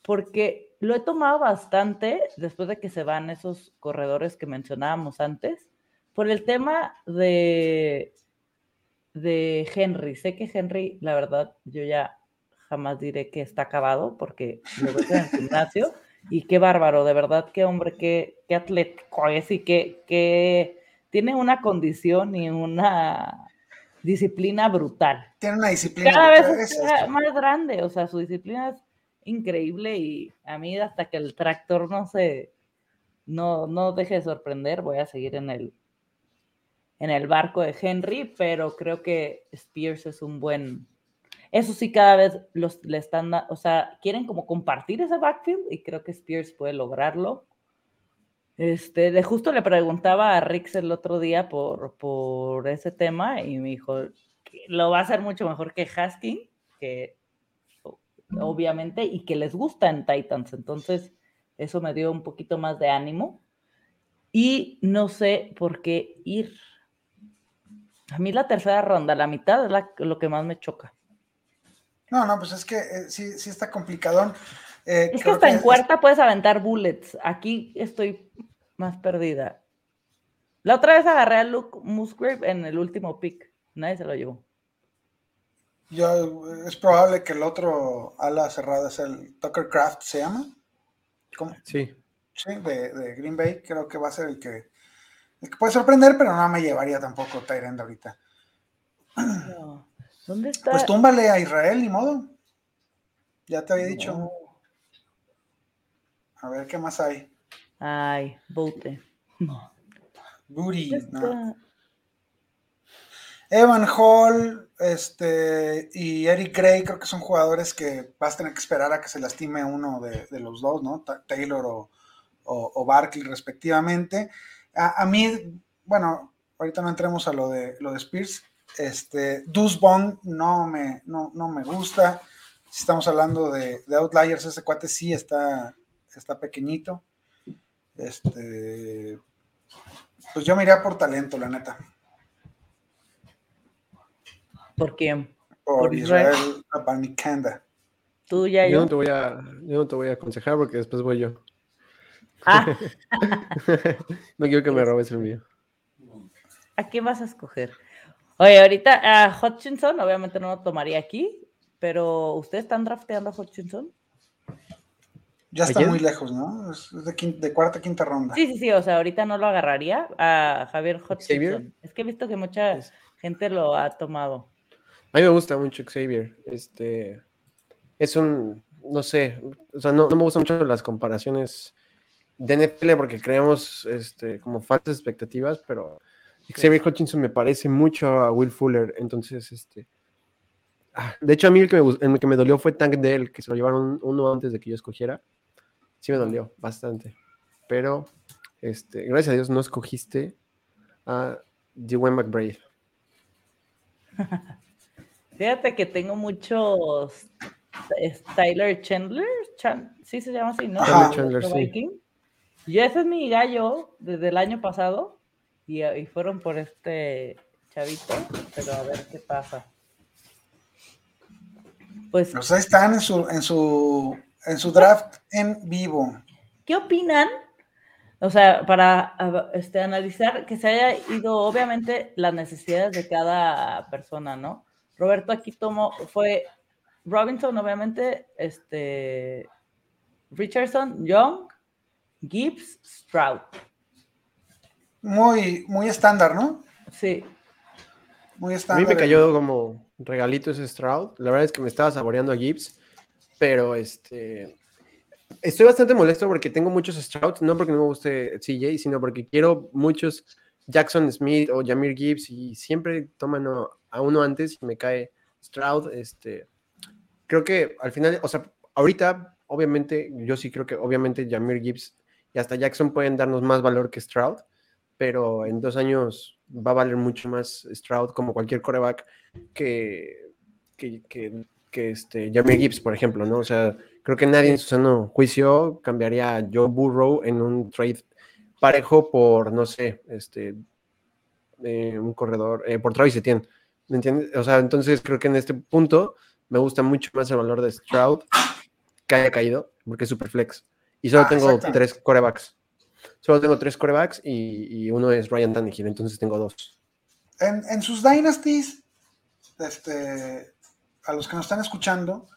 porque lo he tomado bastante después de que se van esos corredores que mencionábamos antes, por el tema de, de Henry. Sé que Henry, la verdad, yo ya jamás diré que está acabado porque lo ves en el gimnasio y qué bárbaro, de verdad, qué hombre, qué, qué atlético es y que, que tiene una condición y una disciplina brutal. Tiene una disciplina Cada brutal, vez es- más grande, o sea, su disciplina es increíble y a mí hasta que el tractor no se, no, no deje de sorprender, voy a seguir en el, en el barco de Henry, pero creo que Spears es un buen, eso sí, cada vez los, le están, o sea, quieren como compartir ese backfield y creo que Spears puede lograrlo. Este, de justo le preguntaba a Rix el otro día por, por ese tema y me dijo lo va a hacer mucho mejor que Haskins, que obviamente, y que les gusta en Titans. Entonces, eso me dio un poquito más de ánimo. Y no sé por qué ir. A mí la tercera ronda, la mitad es la- lo que más me choca. No, no, pues es que eh, sí, sí está complicadón. Eh, Es que hasta en es- cuarta puedes aventar bullets. Aquí estoy más perdida. La otra vez agarré a Luke Musgrave en el último pick. Nadie se lo llevó. yo- es probable que el otro ala cerrada es el Tucker Craft, ¿se llama? ¿Cómo? Sí. Sí, de, de Green Bay. Creo que va a ser el que, el que puede sorprender, pero no me llevaría tampoco Tyrend ahorita. No. ¿Dónde está? Pues túmbale a Israel, ni modo. Ya te había dicho. No. A ver qué más hay. Ay, bote. No. Booty. ¿Dónde no. Evan Hall este, y Eric Gray creo que son jugadores que vas a tener que esperar a que se lastime uno de, de los dos, ¿no? Ta- Taylor o, o, o Barkley respectivamente. A, a mí, bueno, ahorita no entremos a lo de, lo de Spears. Este, Deuce Bond no me, no, no me gusta. Si estamos hablando de, de Outliers, ese cuate sí está, está pequeñito. Este, pues yo me iría por talento, la neta. ¿Por quién? por Por Israel. Israel Abanikanda. Tú ya Yo yo. no te voy a, yo no te voy a aconsejar porque después voy yo. Ah, no quiero que me robes el mío. ¿a quién vas a escoger? Oye, ahorita a Hutchinson, obviamente no lo tomaría aquí, pero ¿ustedes están drafteando a Hutchinson? Ya está ¿Ayer? muy lejos, ¿no? Es de, quin- de cuarta, quinta ronda. Sí, sí, sí, o sea, ahorita no lo agarraría a Javier Hutchinson. Xavier. Es que he visto que mucha gente lo ha tomado. A mí me gusta mucho Xavier. Este es un, no sé, o sea, no, no me gustan mucho las comparaciones de NFL porque creamos este, como falsas expectativas, pero Xavier Hutchinson me parece mucho a Will Fuller. Entonces, este. ah, De hecho, a mí el que, me, el que me dolió fue Tank Dell, que se lo llevaron uno antes de que yo escogiera. Sí me dolió bastante. Pero, este, gracias a Dios no escogiste a Dwayne McBride. Fíjate que tengo muchos es Tyler Chandler, Chan- sí se llama así, ¿no? Tyler El Chandler, sí. Viking. Y ese es mi gallo desde el año pasado y, y fueron por este chavito, pero a ver qué pasa. Pues, Pues ahí están en su, en su, en su draft en vivo. ¿qué opinan? O sea, para a- este, analizar que se haya ido, obviamente, las necesidades de cada persona, ¿no? Roberto aquí tomó, fue Robinson, obviamente, este, Richardson, Young, Gibbs, Stroud. Muy, muy estándar, ¿no? Sí, Muy A estándar. mí me cayó como regalito ese Stroud. La verdad es que me estaba saboreando a Gibbs, pero este. Estoy bastante molesto porque tengo muchos Strouds, no porque no me guste CJ, sino porque quiero muchos Jackson Smith o Jamir Gibbs y siempre toman a- uno antes y me cae Stroud. Este, creo que al final, o sea, ahorita, obviamente, yo sí creo que obviamente Jamir Gibbs y hasta Jackson pueden darnos más valor que Stroud, pero en dos años va a valer mucho más Stroud como cualquier coreback que, que, que, que este Jamir Gibbs, por ejemplo, ¿no? O sea, creo que nadie en su sano juicio cambiaría a Joe Burrow en un trade parejo por, no sé, este, eh, un corredor, eh, por Travis Etienne, ¿me entiendes? O sea, entonces creo que en este punto me gusta mucho más el valor de Stroud que haya caído, porque es super flex. Y solo Ah, tengo tres corebacks. Solo tengo tres corebacks y, y uno es Ryan Tannehill, entonces tengo dos. En, en sus dynasties, este, a los que nos están escuchando,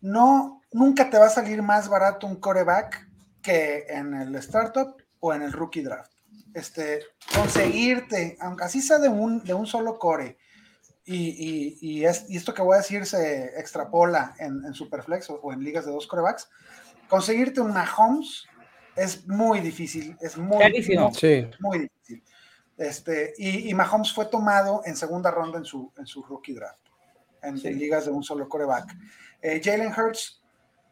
no, nunca te va a salir más barato un coreback que en el startup o en el rookie draft. Este, conseguirte, aunque así sea de un, de un solo core, y, y, es, y, esto que voy a decir se extrapola en, en Superflex o, en ligas de dos corebacks, conseguirte un Mahomes es muy difícil, es muy, muy, muy, difícil. Este, y, y, Mahomes fue tomado en segunda ronda en su, en su rookie draft, en, ligas de un solo coreback. Eh, Jalen Hurts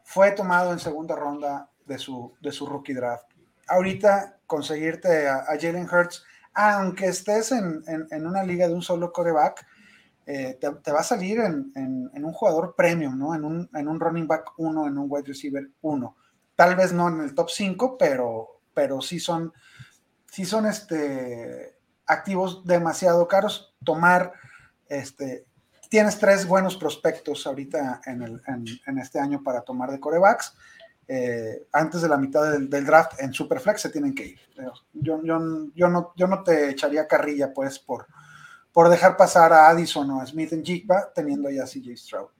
fue tomado en segunda ronda de su, de su rookie draft. Ahorita conseguirte a, Jalen Hurts, aunque estés en, en, en, una liga de un solo coreback, eh, te, va a salir en, un jugador premium, ¿no? En un, en un running back 1, en un wide receiver 1. Tal vez no en el top 5, pero, pero sí son, sí son este, activos demasiado caros. Tomar, este, tienes tres buenos prospectos ahorita en, este año para tomar de corebacks. Eh, antes de la mitad del, draft en Superflex se tienen que ir. Yo, no, te echaría carrilla, pues, por, por dejar pasar a Addison o a Smith en Jigba teniendo ya a CJ Stroud.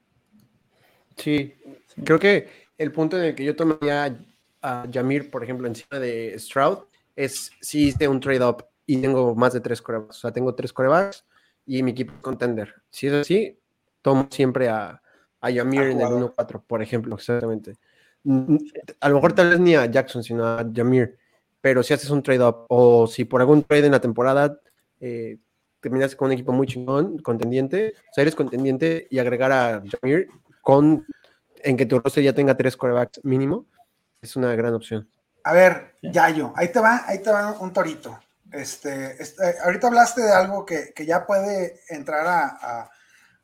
Sí, creo que el punto en el que yo tomaría a Jamir, por ejemplo, encima de Stroud, es si hice un trade-up y tengo más de tres corebacks. O sea, tengo tres corebacks y mi equipo contender. Si es así, tomo siempre a, a Jamir en el 1-4, por ejemplo, exactamente. A lo mejor tal vez ni a Jackson, sino a Jamir. Pero si haces un trade-up o si por algún trade en la temporada eh, terminaste con un equipo muy chingón, contendiente, o sea, eres contendiente y agregar a Jamir con en que tu roster ya tenga tres corebacks mínimo, es una gran opción. A ver, Yayo, ahí te va, ahí te va un torito. Este, este ahorita hablaste de algo que, que ya puede entrar a,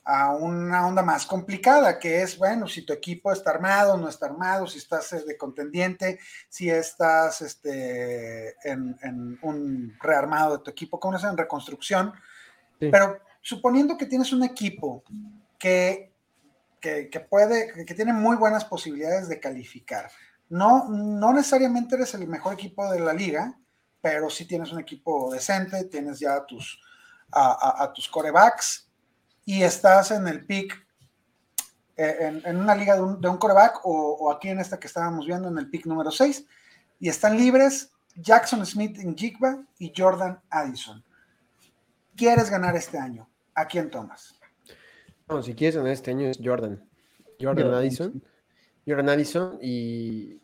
a, una onda más complicada, que es, bueno, si tu equipo está armado, no está armado, si estás eh, de contendiente, si estás este, en, en un rearmado de tu equipo, como es en reconstrucción, pero suponiendo que tienes un equipo que, que, puede, que tiene muy buenas posibilidades de calificar, no, no necesariamente eres el mejor equipo de la liga, pero sí tienes un equipo decente, tienes ya a tus, a, tus corebacks y estás en el pick, eh, en, una liga de un, de un coreback o, o, aquí en esta que estábamos viendo en el pick número 6, y están libres Jackson Smith en Jigba y Jordan Addison quieres ganar este año, ¿a quién tomas? No, si quieres ganar este año es Jordan. Jordan Addison. Jordan Addison y,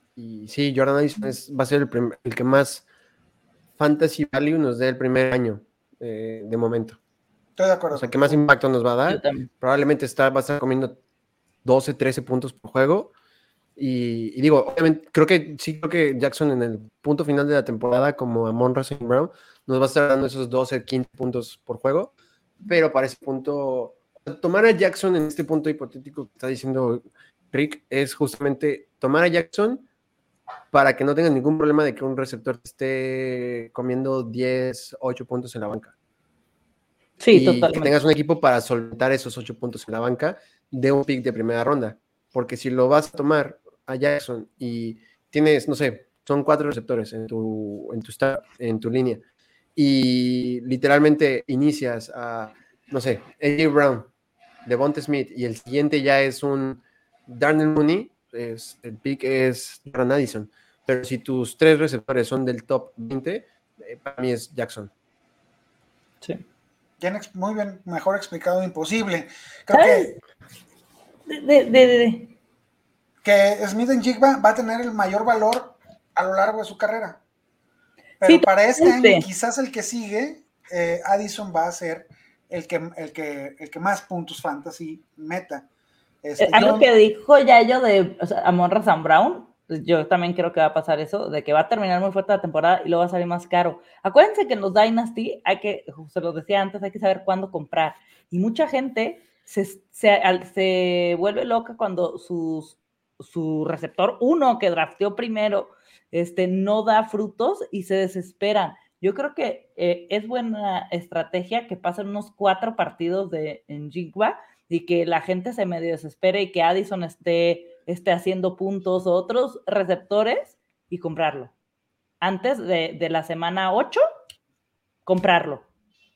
sí, Jordan Addison va a ser el, que más fantasy value nos dé el primer año eh, de momento. Estoy de acuerdo. O sea, que más impacto nos va a dar. Probablemente está, va a estar comiendo 12, 13 puntos por juego. Y, digo, obviamente, creo que sí, creo que Jackson en el punto final de la temporada, como Amon Russell Brown, nos va a estar dando esos 12, 15 puntos por juego, pero para ese punto, tomar a Jackson en este punto hipotético que está diciendo Rick es justamente tomar a Jackson para que no tengas ningún problema de que un receptor esté comiendo 10, 8 puntos en la banca. Sí, y totalmente. Que tengas un equipo para soltar esos 8 puntos en la banca de un pick de primera ronda. Porque si lo vas a tomar a Jackson y tienes, no sé, son cuatro receptores en tu, en tu, en tu línea y literalmente inicias a, no sé, AJ Brown, Devonta Smith y el siguiente ya es un Darnell Mooney, es, el pick es Aaron Addison. Pero si tus tres receptores son del top 20, eh, para mí es Jackson. Sí. Muy bien, mejor explicado imposible. Creo que, de, de, que Smith en Jigba va a tener el mayor valor a lo largo de su carrera. Pero para este año, quizás el que sigue, eh, Addison va a ser el que, el, que, el que más puntos fantasy meta. Este, Algo que dijo Yayo de o sea, Amon Razan Brown, pues yo también creo que va a pasar eso, de que va a terminar muy fuerte la temporada y luego va a salir más caro. Acuérdense que en los Dynasty hay que, se lo decía antes, hay que saber cuándo comprar. Y mucha gente se, se, se vuelve loca cuando sus, su receptor uno que drafteó primero este, no da frutos y se desesperan. Yo creo que eh, es buena estrategia que pasen unos cuatro partidos de, en Jigba y que la gente se medio desespere y que Addison esté, esté haciendo puntos o otros receptores y comprarlo. Antes de, de la semana 8, comprarlo,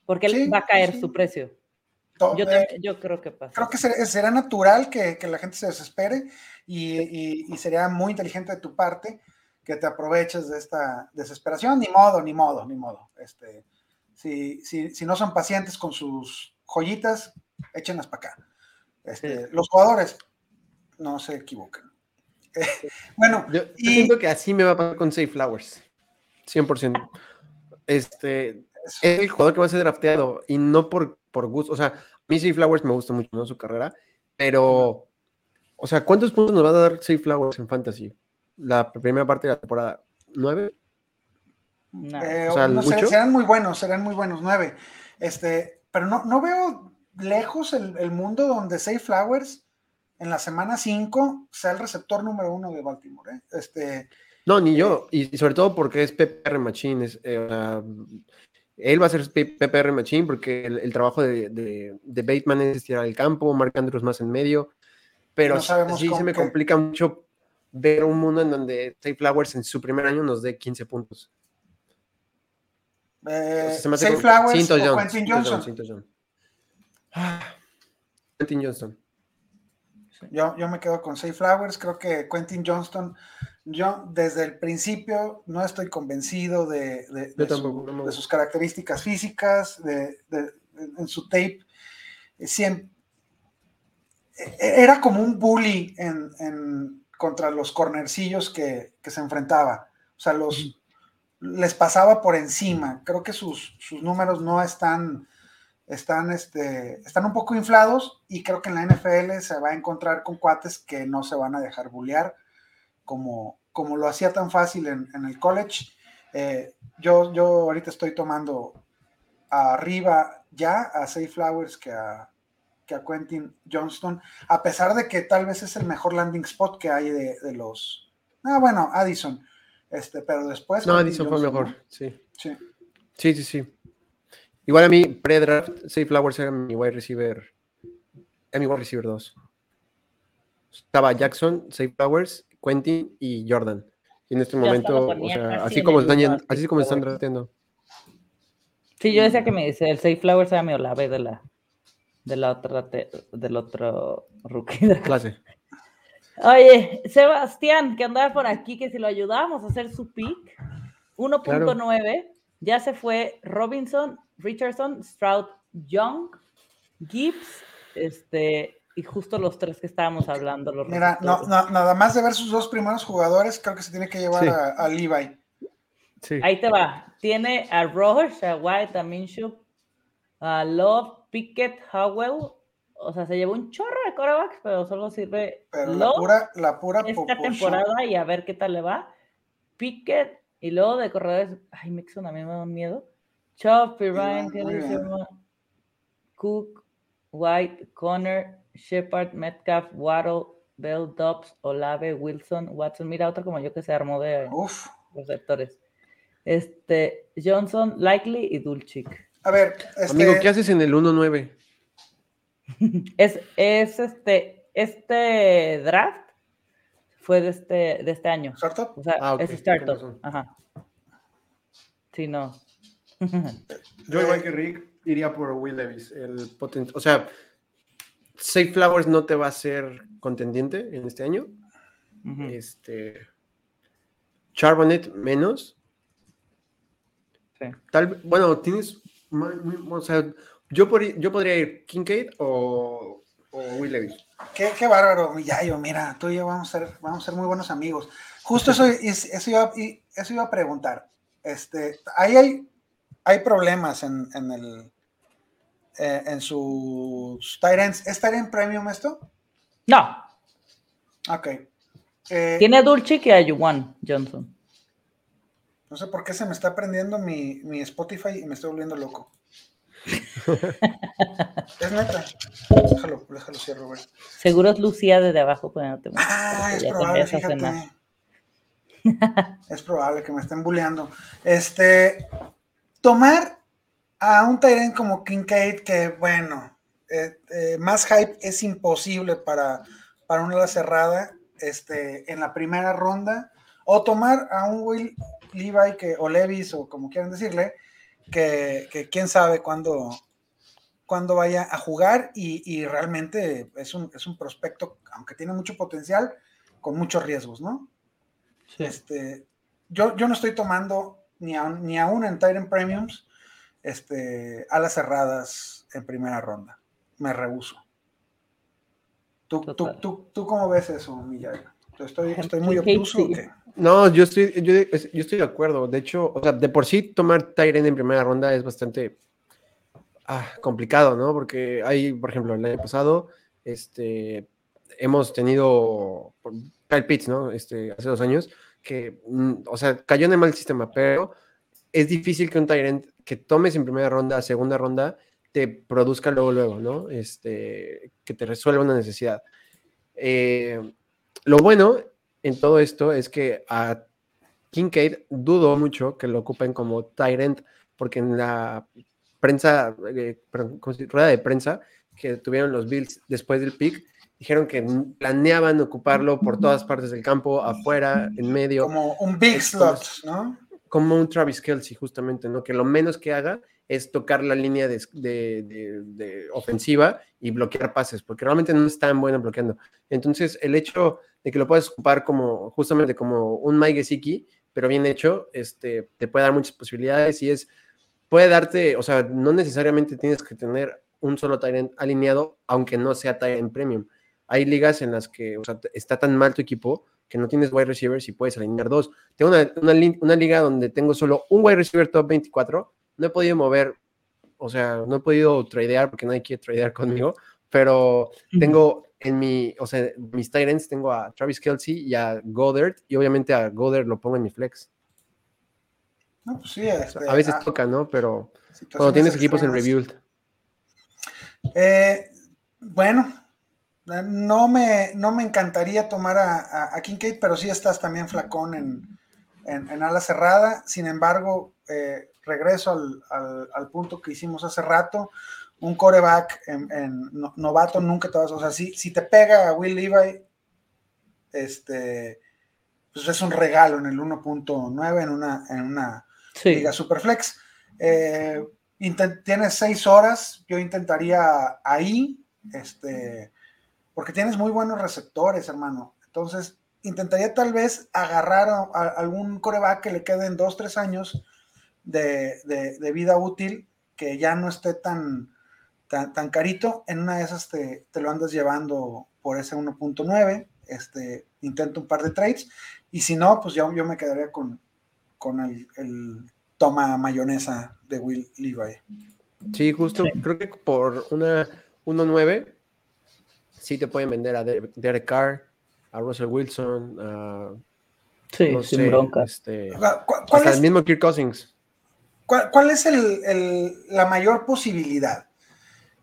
porque va a caer su precio. Yo, yo, creo que pasa. Creo que será natural que, que, la gente se desespere y, sería muy inteligente de tu parte que te aproveches de esta desesperación. Ni modo, ni modo, ni modo. Este, si, si, no son pacientes con sus joyitas, échenlas para acá. Este, los jugadores no se equivocan. bueno, yo, siento que así me va a pasar con Safe Flowers. 100%. Este, es el jugador que va a ser drafteado y no por, por gusto. O sea, a mí Safe Flowers me gusta mucho, ¿no? Su carrera, pero o sea, ¿cuántos puntos nos va a dar Safe Flowers en Fantasy? La primera parte de la temporada, ¿nueve? Eh, o sea, no serán muy buenos, serán muy buenos, nueve. Este, pero no, no veo lejos el, mundo donde Safe Flowers en la semana 5 sea el receptor número uno de Baltimore. ¿eh? Este, no, ni yo, y, sobre todo porque es PPR Machine. Eh, él va a ser PPR Machine porque el, trabajo de, de, Bateman es estirar el campo, Mark Andrews más en medio pero sí se me complica mucho ver un mundo en donde Safe Flowers en su primer año nos dé 15 puntos. Eh, Safe Flowers Johnson. Quentin Johnson. Yo, yo, me quedo con Safe Flowers, creo que Quentin Johnston, yo desde el principio no estoy convencido de, de, sus características físicas, de, en su tape. Siempre, era como un bully en, contra los cornercillos que, se enfrentaba. O sea, los, les pasaba por encima. Creo que sus, números no están, están, este, están un poco inflados y creo que en la NFL se va a encontrar con cuates que no se van a dejar bullear como, como lo hacía tan fácil en, el college. Eh, yo, yo ahorita estoy tomando arriba ya a Safe Flowers que a, que a Quentin Johnston, a pesar de que tal vez es el mejor landing spot que hay de, los. Ah, bueno, Addison. Este, pero después. No, Addison fue mejor, sí. Sí. Sí, sí, Igual a mí, pre-draft, Safe Flowers era mi wide receiver. Era mi wide receiver 2. Estaba Jackson, Safe Flowers, Quentin y Jordan. Y en este momento, o sea, así como, están, así como están tratando. Sí, yo decía que me dice el Safe Flowers era mi Olave de la, de la otra del otro rookie de clase. Oye, Sebastián, que andaba por aquí, que si lo ayudamos a hacer su pick, 1.9, ya se fue Robinson, Richardson, Stroud, Young, Gibbs, este, y justo los tres que estábamos hablando. Los Mira, no, nada más de ver sus dos primeros jugadores, creo que se tiene que llevar a, Levi. Sí. Ahí te va. Tiene a Roche, a White, a Minshew, a Love, Pickett, Howell, o sea, se llevó un chorro de corebacks, pero solo sirve pero la pura, la pura esta temporada y a ver qué tal le va. Pickett y luego de corredores, ay, Mixon a mí me da miedo. Chop, Ryan, Cook, White, Connor, Shepard, Metcalf, Waddle, Bell, Dobbs, Olave, Wilson, Watson. Mira, otro como yo que se armó de receptores. Este, Johnson, Likely y Dulcich. A ver, este... amigo, ¿qué haces en el 1-9? es, es este, este draft fue de este, de este año. ¿Startup? O sea, ah, es startup. Ajá. Sí, no. Yo, igual que Rick, iría por Will Levis. El o sea, Safe Flowers no te va a ser contendiente en este año. Este. Charbonnet menos. Sí. Tal, bueno, tienes o sea, yo, yo podría ir Kincaid o, o Will Levis. Qué, qué bárbaro, Yayo. Mira, tú y yo vamos a ser, vamos a ser muy buenos amigos. Justo eso, eso, iba, eso iba a preguntar. Este, ahí hay, hay problemas en, en el eh, en sus Tyrants. ¿Es Tyrant Premium esto? No. Ok. Eh, Tiene a Dulce que a Juan Johnson. No sé por qué se me está prendiendo mi, mi Spotify y me estoy volviendo loco. es neta. Déjalo, déjalo cierro, güey. Seguro es Lucía desde abajo poniéndote. Ah, es probable, fíjate. es probable que me estén bulleando. Este, tomar a un Tyrant como Kincaid, que bueno, eh, eh, más hype es imposible para, para una cerrada este, en la primera ronda, o tomar a un Will Levi que, o Levis o como quieran decirle, que, quién sabe cuándo, cuándo vaya a jugar y, realmente es un, es un, prospecto, aunque tiene mucho potencial, con muchos riesgos, ¿no? Este, yo, yo no estoy tomando ni, ni aún en Tyrant Premiums este, alas cerradas en primera ronda. Me rehuso. ¿Tú, tú, tú, tú cómo ves eso, Millaga? Estoy, estoy muy obtuso. No, yo estoy, yo, yo, estoy de acuerdo. De hecho, o sea, de por sí tomar Tyrant en primera ronda es bastante ah, complicado, ¿no? Porque hay, por ejemplo, el año pasado, este, hemos tenido Kyle Pitts, ¿no? Este, hace dos años, que, mm, o sea, cayó en el mal sistema, pero es difícil que un Tyrant que tomes en primera ronda, segunda ronda, te produzca luego, luego, ¿no? Este, que te resuelva una necesidad. Eh, lo bueno en todo esto es que a Kincaid dudo mucho que lo ocupen como Tyrant, porque en la prensa, eh, rueda de prensa que tuvieron los Bills después del pick, dijeron que planeaban ocuparlo por todas partes del campo, afuera, en medio. Como un big slot, ¿no? Como un Travis Kelsey, justamente, ¿no? Que lo menos que haga es tocar la línea de, ofensiva y bloquear pases, porque realmente no es tan bueno bloqueando. Entonces, el hecho de que lo puedas ocupar como, justamente como un Mike Gesicki, pero bien hecho, este, te puede dar muchas posibilidades y es, puede darte, o sea, no necesariamente tienes que tener un solo Tyrant alineado, aunque no sea Tyrant Premium hay ligas en las que está tan mal tu equipo que no tienes wide receivers y puedes alinear dos. Tengo una, liga donde tengo solo un wide receiver top 24. No he podido mover, o sea, no he podido tradear porque nadie quiere tradear conmigo, pero tengo en mi, o sea, mis Titans tengo a Travis Kelsey y a Goddard, y obviamente a Goddard lo pongo en mi flex. No, pues sí, este, a veces ah, toca, ¿no? Pero cuando tienes equipos en rebuild. Eh, bueno, no me, no me encantaría tomar a, a, Kincaid, pero sí estás también flacón en, en, ala cerrada. Sin embargo, eh, regreso al, al, punto que hicimos hace rato. Un coreback en, novato nunca te vas, o sea, si, si te pega a Will Levi, este, pues es un regalo en el 1.9 en una, en una liga Superflex. Eh, tienes seis horas, yo intentaría ahí, este, porque tienes muy buenos receptores, hermano. Entonces, intentaría tal vez agarrar a, algún coreback que le queden dos, tres años de, vida útil, que ya no esté tan, tan, carito. En una de esas te, lo andas llevando por ese 1.9. Este, intento un par de trades. Y si no, pues yo, yo me quedaría con, con el, toma mayonesa de Will Levi. Sí, justo, creo que por una 1.9 sí te pueden vender a Derek Carr, a Russell Wilson, a. Sí, sin bronca. Este, hasta el mismo Kirk Cousins. ¿Cuál, es la mayor posibilidad?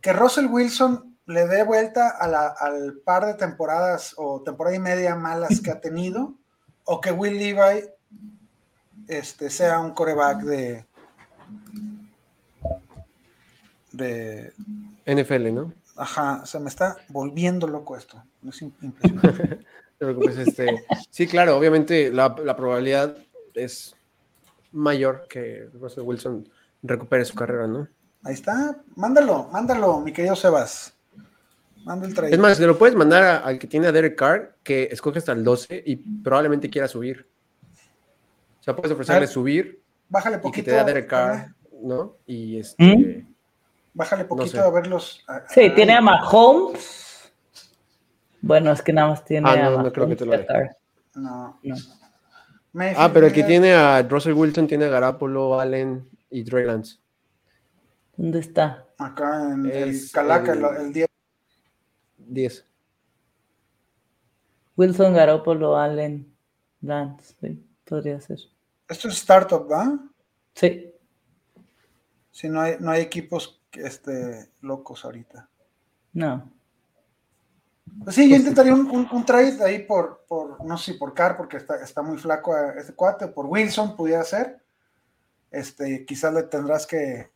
Que Russell Wilson le dé vuelta al par de temporadas o temporada y media malas que ha tenido, o que Will Levi este, sea un coreback de, de NFL, ¿no? Ajá, se me está volviendo loco esto. Es impresionante. este, sí, claro, obviamente la, probabilidad es mayor que Russell Wilson recupere su carrera, ¿no? Ahí está, mándalo, mándalo, mi querido Sebas. Manda el trade. Es más, se lo puedes mandar al que tiene a Derek Carr, que escoge hasta el 12 y probablemente quiera subir. O sea, puedes ofrecerle subir. Bájale poquito. Y que te da Derek Carr, ¿no? Y este. ¿Mm? Bájale poquito a verlos. sí, tiene a Mahomes. Bueno, es que nada más tiene ah, no, No creo que te lo No. no. Ah, pero el que tiene a Russell Wilson tiene a Garapolo, Allen y Trey Lance. ¿Dónde está? Acá en el Calaca, el, 10. 10. Wilson, Garoppolo, Allen, Lance, sí, podría ser. Esto es startup, ¿va? Sí. Si no hay, no hay equipos este, locos ahorita. No. Pues sí, yo pues intentaría un, trade ahí por, por, no sé, por Carr, porque está, está muy flaco este cuate, por Wilson pudiera ser. Este, quizás le tendrás que,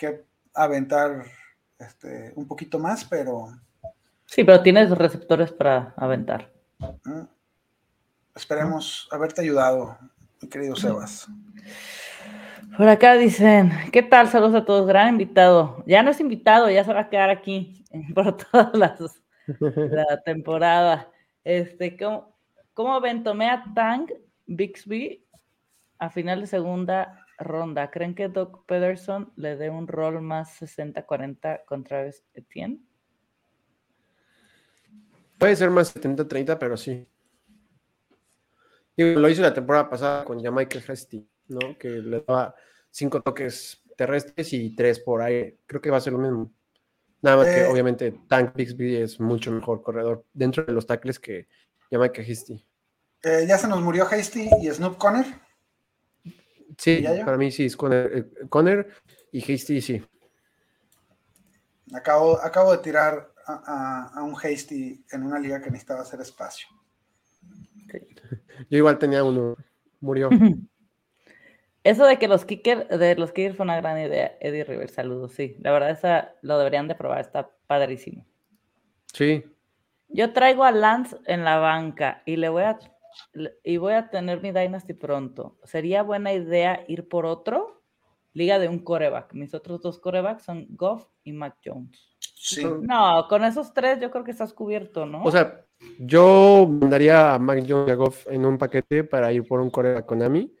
que aventar este, un poquito más, pero. Sí, pero tienes receptores para aventar. Mm. Esperemos haberte ayudado, mi querido Sebas. Por acá dicen, ¿qué tal? Saludos a todos, gran invitado. Ya no es invitado, ya se va a quedar aquí por toda la temporada. Este, ¿cómo? ¿Cómo ven? Tomé a Tang Bixby a final de segunda ronda. ¿Creen que Doc Pederson le dé un rol más 60-40 contra Travis Etienne? Puede ser más 70-30, pero sí. lo hizo la temporada pasada con Jamaica Hasty, ¿no? Que le daba cinco toques terrestres y tres por aire. Creo que va a ser lo mismo. Nada más que eh, obviamente Tank Bixby es mucho mejor corredor dentro de los tackles que Jamaica Hasty. Eh, ya se nos murió Hasty y Snoop Conner. Sí, para mí sí, es Conner, eh, y Hasty sí. Acabo, acabo de tirar a, un Hasty en una liga que necesitaba hacer espacio. Yo igual tenía uno, murió. Eso de que los kickers, de los kickers fue una gran idea, Eddie River, saludos, sí. La verdad, esa lo deberían de probar, está padrísimo. Sí. Yo traigo a Lance en la banca y le voy a y voy a tener mi Dynasty pronto. ¿Sería buena idea ir por otro? Liga de un coreback. Mis otros dos corebacks son Goff y Mac Jones. Sí. No, con esos tres yo creo que estás cubierto, ¿no? O sea, yo mandaría a Mac Jones y a Goff en un paquete para ir por un coreback Konami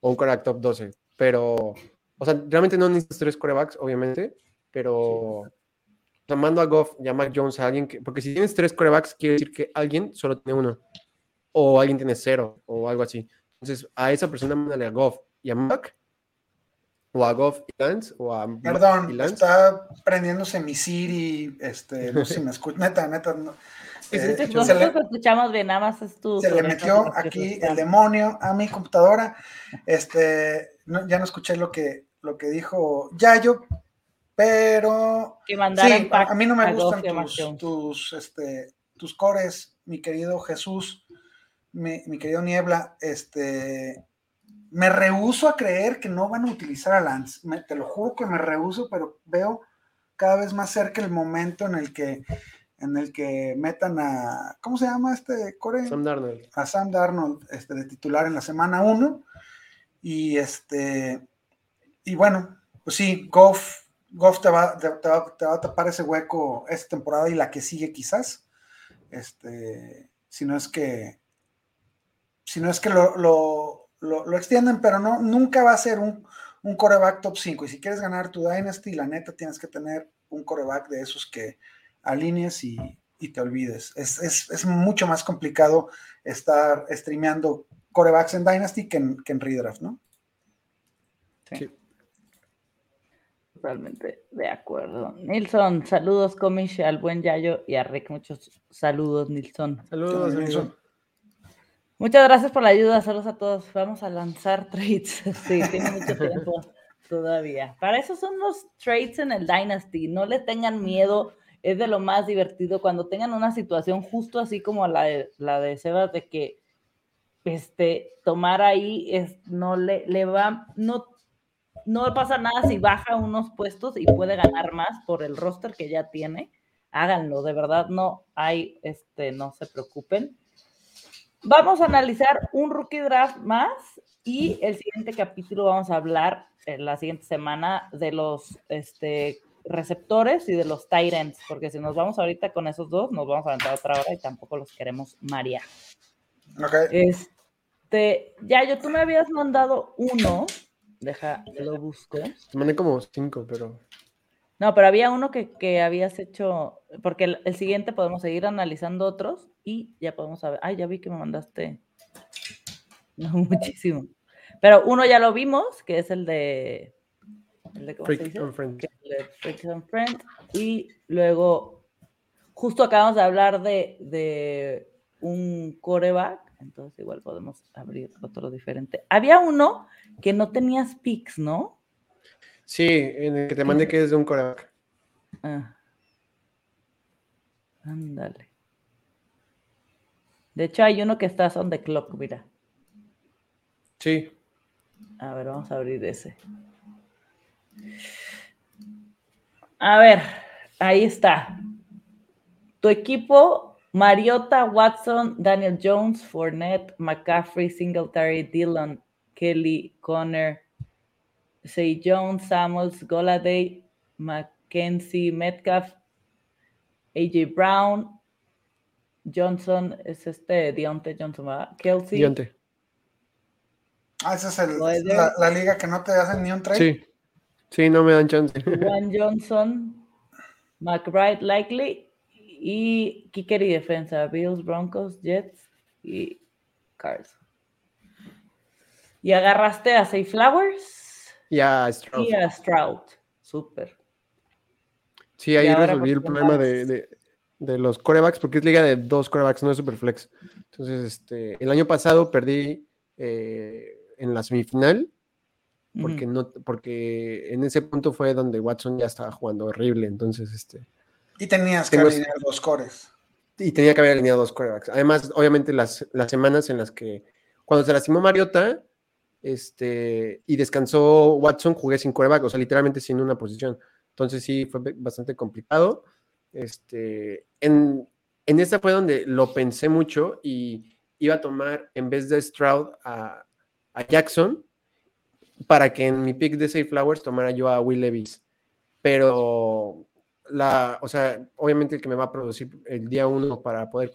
o un coreback top 12. Pero, o sea, realmente no necesitas tres corebacks, obviamente, pero o sea, mando a Goff y a Mac Jones a alguien que, porque si tienes tres corebacks, quiere decir que alguien solo tiene uno o alguien tiene cero o algo así. Entonces, a esa persona mándale a Goff y a Mac, o a Goff y Lance, o a Perdón, está prendiéndose mi Siri, este, no sé si me escucha, neta, neta, no. Eh, nosotros le, escuchamos bien, nada más es tu. Se le metió aquí el demonio a mi computadora. Este, ya no escuché lo que, lo que dijo Yayo, pero. sí, a, mí no me gustan tus, tus, este, tus cores, mi querido Jesús mi, querido Niebla, este, me rehuso a creer que no van a utilizar a Lance. te lo juro que me rehuso, pero veo cada vez más cerca el momento en el que en el que metan a ¿cómo se llama este core? Sam Darnold. A Sam Darnold este, de titular en la semana 1. Y este y bueno, pues sí, Goff, Goff te, va, te, va, te va a tapar ese hueco esta temporada y la que sigue quizás. Este, si no es que si no es que lo, extienden, pero no, nunca va a ser un, un coreback top 5. Y si quieres ganar tu Dynasty, la neta tienes que tener un coreback de esos que alinees y, te olvides. Es, mucho más complicado estar streameando corebacks en Dynasty que en, que en Redraft, ¿no? Sí. Realmente de acuerdo. Nilson, saludos, Comish, al buen Yayo y a Rick. Muchos saludos, Nilson. Saludos, Nilson. Muchas gracias por la ayuda. Saludos a todos. Vamos a lanzar trades. Sí, tiene mucho tiempo todavía. Para eso son los trades en el Dynasty. No le tengan miedo. Es de lo más divertido cuando tengan una situación justo así como la de, la de Sebas, de que este, tomar ahí es, no le, le va, no, no pasa nada si baja unos puestos y puede ganar más por el roster que ya tiene. Háganlo, de verdad no hay, este, no se preocupen. Vamos a analizar un rookie draft más y el siguiente capítulo vamos a hablar en la siguiente semana de los este, receptores y de los tight porque si nos vamos ahorita con esos dos, nos vamos a aventar otra hora y tampoco los queremos María. Ok. Este, ya, yo tú me habías mandado uno, deja, lo busco. Mandé como cinco, pero... No, pero había uno que, habías hecho, porque el, siguiente podemos seguir analizando otros y ya podemos saber. Ay, ya vi que me mandaste. No, muchísimo. Pero uno ya lo vimos, que es el de. El de ¿cómo se dice? And Friends. Y luego, justo acabamos de hablar de, de un coreback, entonces igual podemos abrir otro diferente. Había uno que no tenías picks, ¿no? Sí, en el que te mandé que es de un coreback. Ah. Ándale. De hecho, hay uno que está on the clock, mira. Sí. A ver, vamos a abrir ese. A ver, ahí está. Tu equipo, Mariota, Watson, Daniel Jones, Fournette, McCaffrey, Singletary, Dillon, Kelly, Connor, Say Jones, Samuels, Johnson es este Dionte Johnson, ¿verdad? Kelsey. Dionte. Ah, esa es el- la, la liga que no te hacen ni un trade. Sí. Sí, no me dan chance. Juan Johnson, McBride Likely y Kicker y defensa, Bills, Broncos, Jets y Cars. Y agarraste a Safe Flowers Ya, Stroud. y a Stroud. Súper. Sí, ahí Y resolví el problema de- de los corebacks, porque es liga de dos corebacks, no es superflex. Entonces, este, el año pasado perdí eh, en la semifinal, porque, no, porque en ese punto fue donde Watson ya estaba jugando horrible. Entonces, este, Y tenías que Tengo- alinear los cores. y tenía que haber alineado dos corebacks. Además, obviamente, las, las semanas en las que, cuando se lastimó Mariota, este, y descansó Watson, jugué sin coreback, o sea, literalmente sin una posición. Entonces sí, fue bastante complicado. Este, en, en esta fue donde lo pensé mucho y iba a tomar, en vez de Stroud, a, Jackson, para que en mi pick de Safe Flowers tomara yo a Will Levis. Pero la, o sea, obviamente el que me va a producir el día uno para poder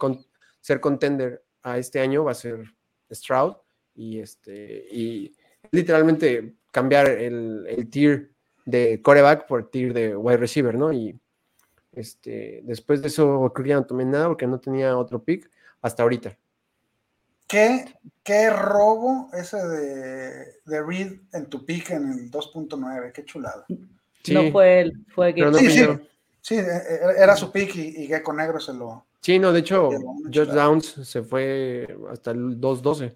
ser contender a este año va a ser Stroud y este y literalmente cambiar el, el tier de coreback por tier de wide receiver, ¿no? Y este después de eso creo que ya no tomé nada porque no tenía otro pick hasta ahorita. ¿Qué, qué robo ese de, de Reed en tu pick en el 2.9? Qué chulada. Sí, No fue él, fue pero no Sí, sí. Sí, e- e- era su pick y, y Gecko Negro se lo. Sí, no, de hecho, George. Downs se fue hasta el 2-12.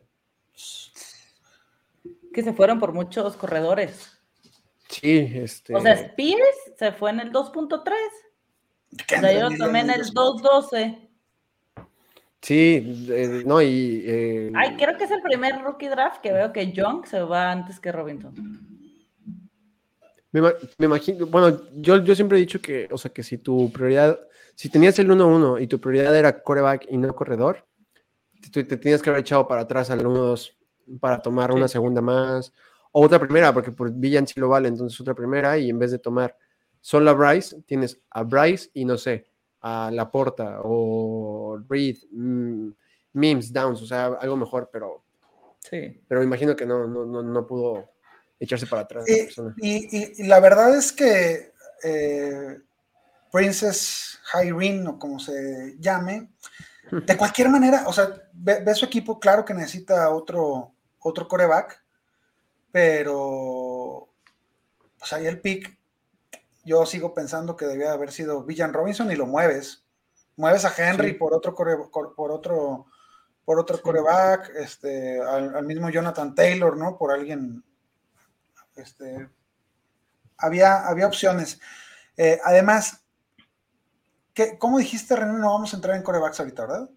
que se fueron por muchos corredores. Sí, este. O sea, Spears se fue en el 2.3. ¿Qué O sea, yo entre tomé en el millones? 2.12. sí, eh, no, y. eh, Ay, creo que es el primer rookie draft que veo que Young se va antes que Robinson. Me, ima- me imagino, bueno, yo, yo siempre he dicho que, o sea, que si tu prioridad, si tenías el 1-1 y tu prioridad era coreback y no corredor, te, te tenías que haber echado para atrás al 1-2 para tomar una segunda más, o otra primera, porque por Villan sí lo vale, entonces otra primera, y en vez de tomar solo a Bryce, tienes a Bryce y no sé, a Laporta o Reed, mm, Mims, Downs, o sea, algo mejor, pero, Sí. pero me imagino que no, no, no, no pudo echarse para atrás la Y, persona. y- y- y la verdad es que eh, Princess Irene, o como se llame, de cualquier manera, o sea, ve, ve su equipo, claro que necesita otro, otro coreback, pero pues ahí el pick, yo sigo pensando que debía haber sido Villan Robinson y lo mueves. Mueves a Henry Sí. por otro por otro por otro Sí. coreback, este, al, al mismo Jonathan Taylor, ¿no? Por alguien este, había, había opciones. Eh, además, ¿qué, ¿cómo dijiste, René? No vamos a entrar en corebacks ahorita, ¿verdad?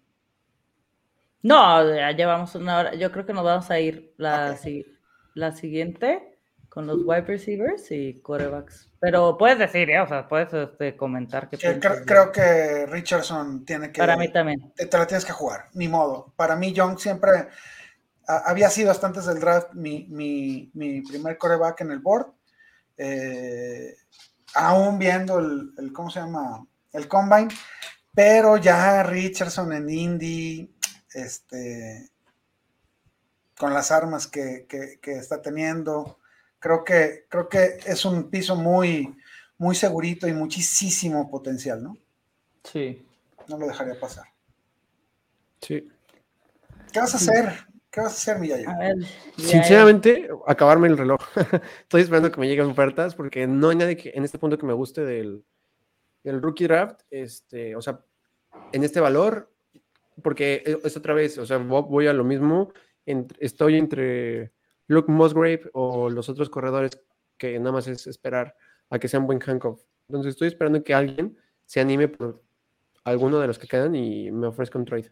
No, ya llevamos una hora. Yo creo que nos vamos a ir la, si- la siguiente con los wide receivers y quarterbacks. Pero puedes decir, ¿eh? o sea, puedes este, comentar qué Que piensas creo, que Richardson tiene que... Para mí también. te, te la tienes que jugar, ni modo. Para mí, Young siempre a- había sido hasta antes del draft mi, mi- mi primer coreback en el board. Eh, aún viendo el, el- ¿cómo se llama? El combine, pero ya Richardson en Indy, este, con las armas que, que- que está teniendo, creo que, creo que es un piso muy, muy segurito y muchísimo potencial, ¿no? Sí. No lo dejaría pasar. Sí. ¿Qué vas a hacer? ¿Qué vas a hacer, Miyayo? A ver. ya- Sinceramente, acabarme el reloj. Estoy esperando que me lleguen ofertas porque no hay nadie que en este punto que me guste del, del rookie draft. Este, o sea, en este valor, porque es otra vez, o sea, vo- voy a lo mismo. estoy entre Luke Musgrave o los otros corredores que nada más es esperar a que sean buen handcuff. Entonces estoy esperando que alguien se anime por alguno de los que quedan y me ofrezca un trade.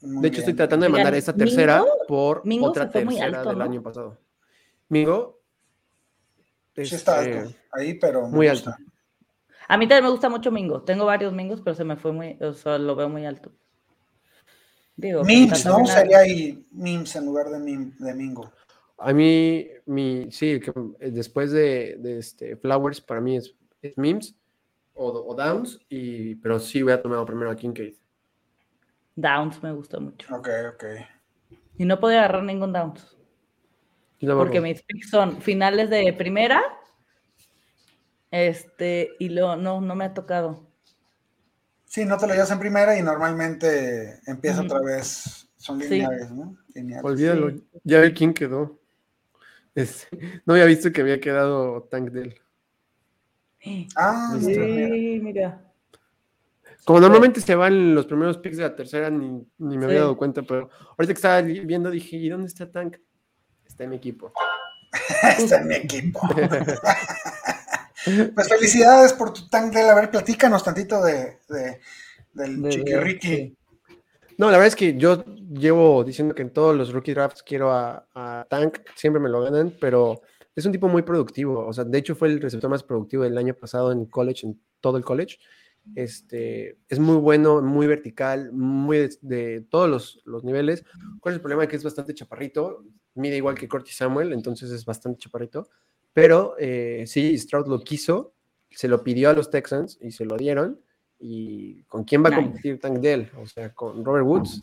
Muy De hecho, estoy tratando de mandar esta tercera Mingo- por Mingo otra tercera alto, del ¿no? año pasado. Mingo. Sí está alto, ahí, pero me muy gusta. alto. A mí también me gusta mucho Mingo. Tengo varios Mingos, pero se me fue muy, o sea, lo veo muy alto. Digo, está ¿no? Sería ahí memes en lugar de, mim- de Mingo. A mí, mi, sí, que, eh, después de, de este Flowers, para mí es, es Mims o, o Downs, y, pero sí voy a tomar primero a Kincaid. Downs me gusta mucho. Ok, ok. Y no podía agarrar ningún Downs. Porque mis picks son finales de primera. Este, y lo, no, no me ha tocado. Sí, no te lo llevas en primera y normalmente empieza otra vez. Son lineales, ¿no? Olvídalo. Ya ve quién quedó. no había visto que había quedado Tank Dell. Ah, sí, mira. Como normalmente se van los primeros picks de la tercera, ni, me había dado cuenta, pero ahorita que estaba viendo dije, ¿y dónde está Tank? Está en mi equipo. está en mi equipo. pues felicidades por tu Tank Dell. A ver, platícanos tantito de, del Chiquirriqui. No, la verdad es que yo llevo diciendo que en todos los rookie drafts quiero a, a Tank, siempre me lo ganan, pero es un tipo muy productivo. O sea, de hecho fue el receptor más productivo del año pasado en college, en todo el college. Este, es muy bueno, muy vertical, muy de, todos los, niveles. ¿Cuál es el problema? Que es bastante chaparrito, mide igual que Corty Samuel, entonces es bastante chaparrito. Pero eh, sí, Stroud lo quiso, se lo pidió a los Texans y se lo dieron. ¿Y con quién va a competir Tank Dell? O sea, con Robert Woods.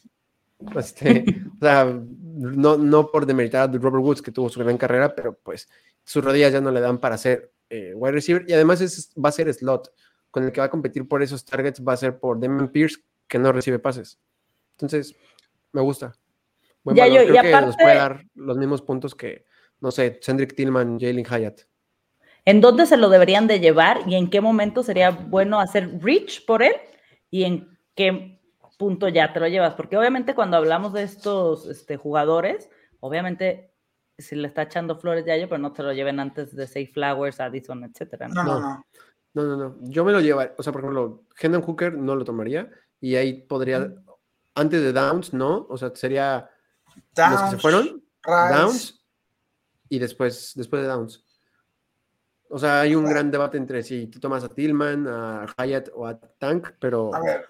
Este, o sea, no, no por demeritar a Robert Woods, que tuvo su gran carrera, pero pues sus rodillas ya no le dan para ser eh, wide receiver. Y además es, va a ser slot con el que va a competir por esos targets va a ser por Demon Pierce, que no recibe pases. Entonces, me gusta. ya, yo, Creo que nos puede dar los mismos puntos que, no sé, Cedric Tillman, Jalen Hyatt. ¿En dónde se lo deberían de llevar y en qué momento sería bueno hacer reach por él y en qué punto ya te lo llevas? Porque obviamente cuando hablamos de estos este, jugadores, obviamente si le está echando flores de año, pero no te lo lleven antes de Safe Flowers, Addison, etcétera. no, no. no. No, no, no. Yo me lo llevaría. O sea, por ejemplo, Hendon Hooker no lo tomaría. Y ahí podría. Antes de Downs, ¿no? O sea, sería. los que se fueron. Downs. Y después, después de Downs. O sea, hay un gran debate entre si tú tomas a Tillman, a Hyatt o a Tank, pero. A ver,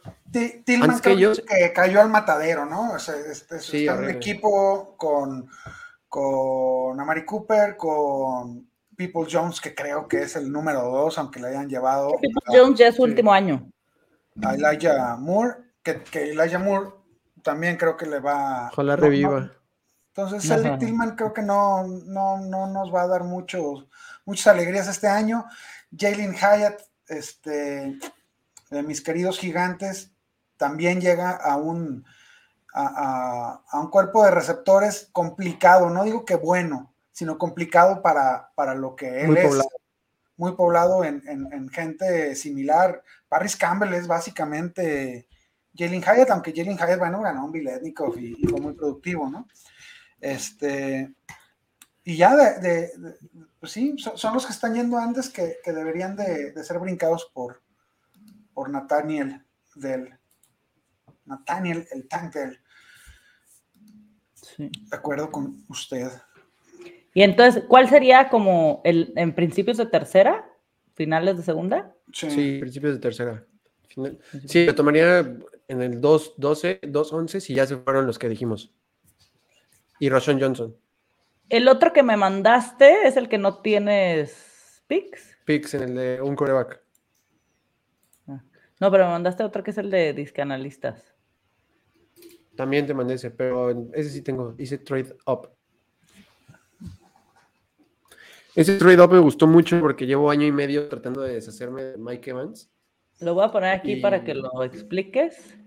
Tillman que, ellos... que cayó al matadero, ¿no? O sea, este, está en un equipo con, con Amari Cooper, con People Jones, que creo que es el número dos, aunque le hayan llevado. People Jones ya es su último año. A Elijah Moore, que, que, Elijah Moore también creo que le va. Ojalá reviva. Entonces, el Tillman creo que no, no, no nos va a dar muchos, muchas alegrías este año. Jalen Hyatt, este, de mis queridos gigantes, también llega a un, a, a, un cuerpo de receptores complicado. No digo que bueno, sino complicado para, para lo que él muy es. Poblado. Muy poblado en, en, gente similar. Paris Campbell es básicamente Jalen Hyatt, aunque Jalen Hyatt, bueno, ganó un Biletnikov y, fue muy productivo, ¿no? Este, y ya de, pues sí, son, los que están yendo antes que, que deberían de, de, ser brincados por, por Nathaniel del Nathaniel, el tank Sí. De acuerdo con usted. Y entonces, ¿cuál sería como el en principios de tercera? ¿Finales de segunda? Sí, principios de tercera. Sí, lo tomaría en el 2-12, 2-11 si ya se fueron los que dijimos. Y Roshan Johnson. El otro que me mandaste es el que no tienes picks. Picks en el de un coreback. Ah. No, pero me mandaste otro que es el de discanalistas. También te mandé ese, pero ese sí tengo. Hice trade up. Ese trade up me gustó mucho porque llevo año y medio tratando de deshacerme de Mike Evans. Lo voy a poner aquí para que lo expliques.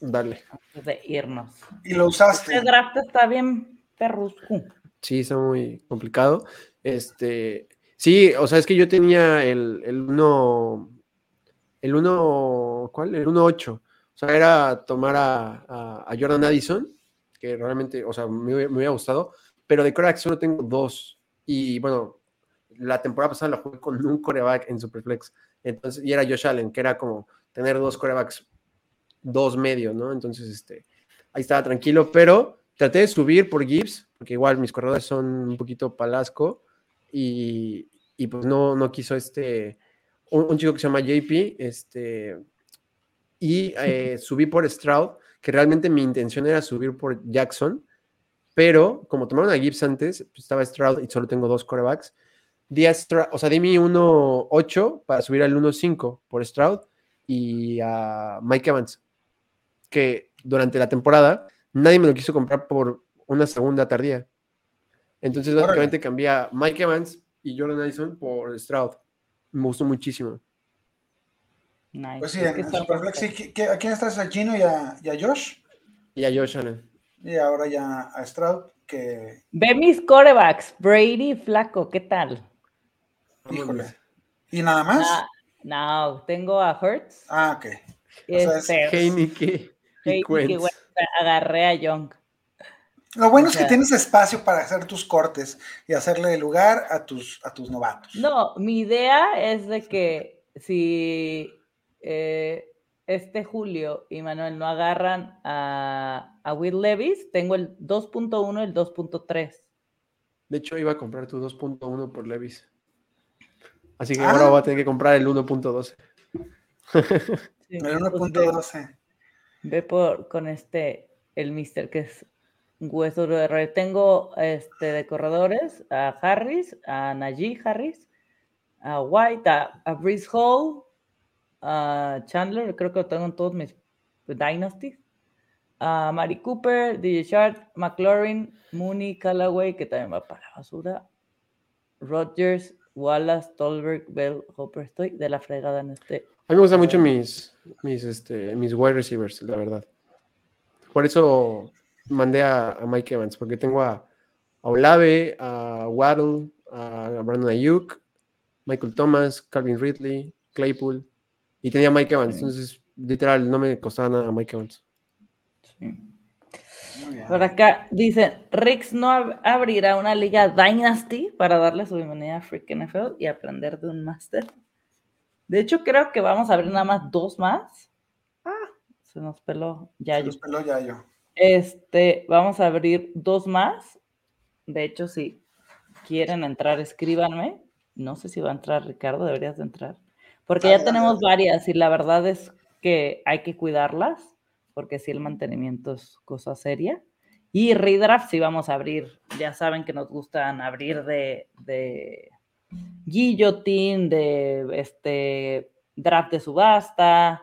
Dale. Antes de irnos. Y lo usaste. Este draft está bien perrusco. Sí, está muy complicado. Este, sí, o sea, es que yo tenía el, el 1, el 1, ¿cuál? El 1-8. O sea, era tomar a, a, Jordan Addison, que realmente, o sea, me, me hubiera gustado, pero de crack solo tengo dos. Y bueno, la temporada pasada la jugué con un coreback en Superflex. Entonces, y era Josh Allen, que era como tener dos corebacks, dos medios, ¿no? Entonces, este, ahí estaba tranquilo, pero traté de subir por Gibbs, porque igual mis corredores son un poquito palasco, y, y pues no, no quiso este, un, chico que se llama JP, este, y eh, subí por Stroud, que realmente mi intención era subir por Jackson, pero como tomaron a Gibbs antes, pues estaba Stroud y solo tengo dos corebacks. Di o sea, di mi 1-8 para subir al 1-5 por Stroud y a Mike Evans. Que durante la temporada, nadie me lo quiso comprar por una segunda tardía. Entonces, básicamente cambié a Mike Evans y Jordan Addison por Stroud. Me gustó muchísimo. Pues sí, en Superflex, ¿a quién estás? ¿A Gino y a, Josh? Y a Josh Allen. Y ahora ya a Stroud, que... Ve mis corebacks, Brady Flaco, ¿qué tal? Híjole. ¿Y nada más? Ah, no, tengo a Hertz. Ah, ok. Este, Heineke y agarré a Young. Lo bueno es que tienes espacio para hacer tus cortes y hacerle lugar a tus, a tus novatos. No, mi idea es de que si eh, este Julio y Manuel no agarran a, a Will Levis, tengo el 2.1 y el 2.3. De hecho, iba a comprar tu 2.1 por Levis. Así que ahora ah. voy a tener que comprar el 1.12. el 1.12. Ve por con este, el Mister, que es hueso de Tengo este, de corredores a Harris, a Najee Harris, a White, a, a Hall, a Chandler, creo que lo tengo en todos mis Dynasties, a Mari Cooper, DJ Sharp, McLaurin, Mooney, Callaway, que también va para la basura, Rodgers, Wallace, Tolberg, Bell, Hopper. Estoy de la fregada en este. A mí me gustan mucho mis, mis, este, mis wide receivers, la verdad. Por eso mandé a, Mike Evans, porque tengo a, Olave, a Waddle, a Brandon Ayuk, Michael Thomas, Calvin Ridley, Claypool, y tenía Mike Evans. Entonces, literal, no me costaba nada a Mike Evans. Por acá dice, Rix no abrirá una liga Dynasty para darle su bienvenida a Freak NFL y aprender de un máster. De hecho, creo que vamos a abrir nada más dos más. Ah, se nos peló ya Se nos peló yo. Este, vamos a abrir dos más. De hecho, si quieren entrar, escríbanme. No sé si va a entrar Ricardo, deberías de entrar. Porque ya tenemos varias y la verdad es que hay que cuidarlas, porque si el mantenimiento es cosa seria. Y redraft sí vamos a abrir. Ya saben que nos gustan abrir de, de guillotine, de este draft de subasta.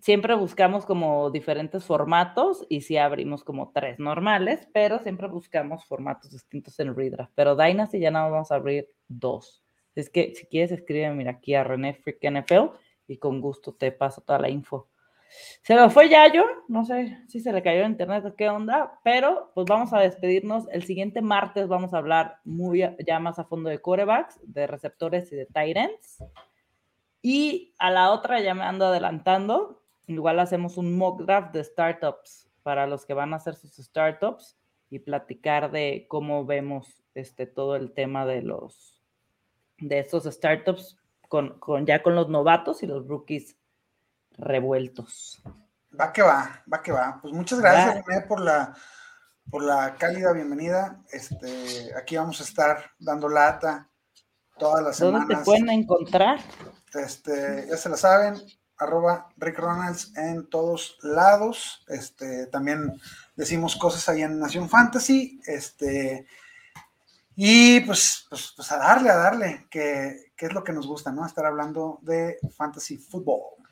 Siempre buscamos como diferentes formatos y sí abrimos como tres normales, pero siempre buscamos formatos distintos en redraft. Pero Dynasty ya no vamos a abrir dos. Es que si quieres escríbeme mira, aquí a René Freak NFL y con gusto te paso toda la info. Se me fue Yayo, no sé si se le cayó el internet qué onda, pero pues vamos a despedirnos. El siguiente martes vamos a hablar muy ya más a fondo de corebacks, de receptores y de ends. Y a la otra ya me ando adelantando. Igual hacemos un mock draft de startups para los que van a hacer sus startups y platicar de cómo vemos este todo el tema de los de estos startups con, con ya con los novatos y los rookies revueltos. Va que va, va que va. Pues muchas gracias, por la, por la cálida bienvenida. Este, aquí vamos a estar dando lata todas las semanas. ¿Dónde te pueden encontrar? Este, ya se la saben, arroba Rick Ronalds en todos lados. Este, también decimos cosas ahí en Nación Fantasy. Este, y pues, pues, pues a darle, a darle, que, que, es lo que nos gusta, ¿no? Estar hablando de fantasy fútbol.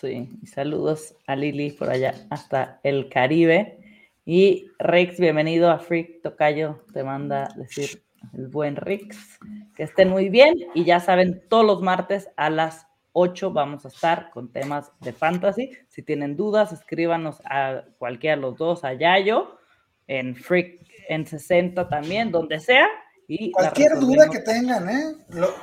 Sí, y saludos a Lili por allá hasta el Caribe. Y Rex, bienvenido a Freak Tocayo, te manda decir el buen Rex. Que estén muy bien y ya saben, todos los martes a las 8 vamos a estar con temas de fantasy. Si tienen dudas, escríbanos a cualquiera de los dos, a Yayo, en Freak en 60 también, donde sea. Y Cualquier duda que tengan, ¿eh?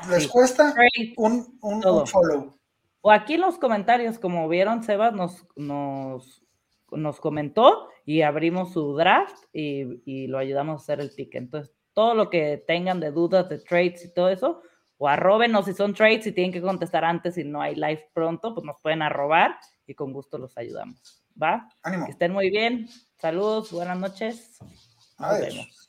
les cuesta un, un follow. O aquí en los comentarios, como vieron, Sebas nos, nos, nos comentó y abrimos su draft y, lo ayudamos a hacer el pick. Entonces, todo lo que tengan de dudas de trades y todo eso, o arrobenos si son trades y tienen que contestar antes y no hay live pronto, pues nos pueden arrobar y con gusto los ayudamos. ¿Va? Ánimo. Que estén muy bien. Saludos, buenas noches. Nos vemos.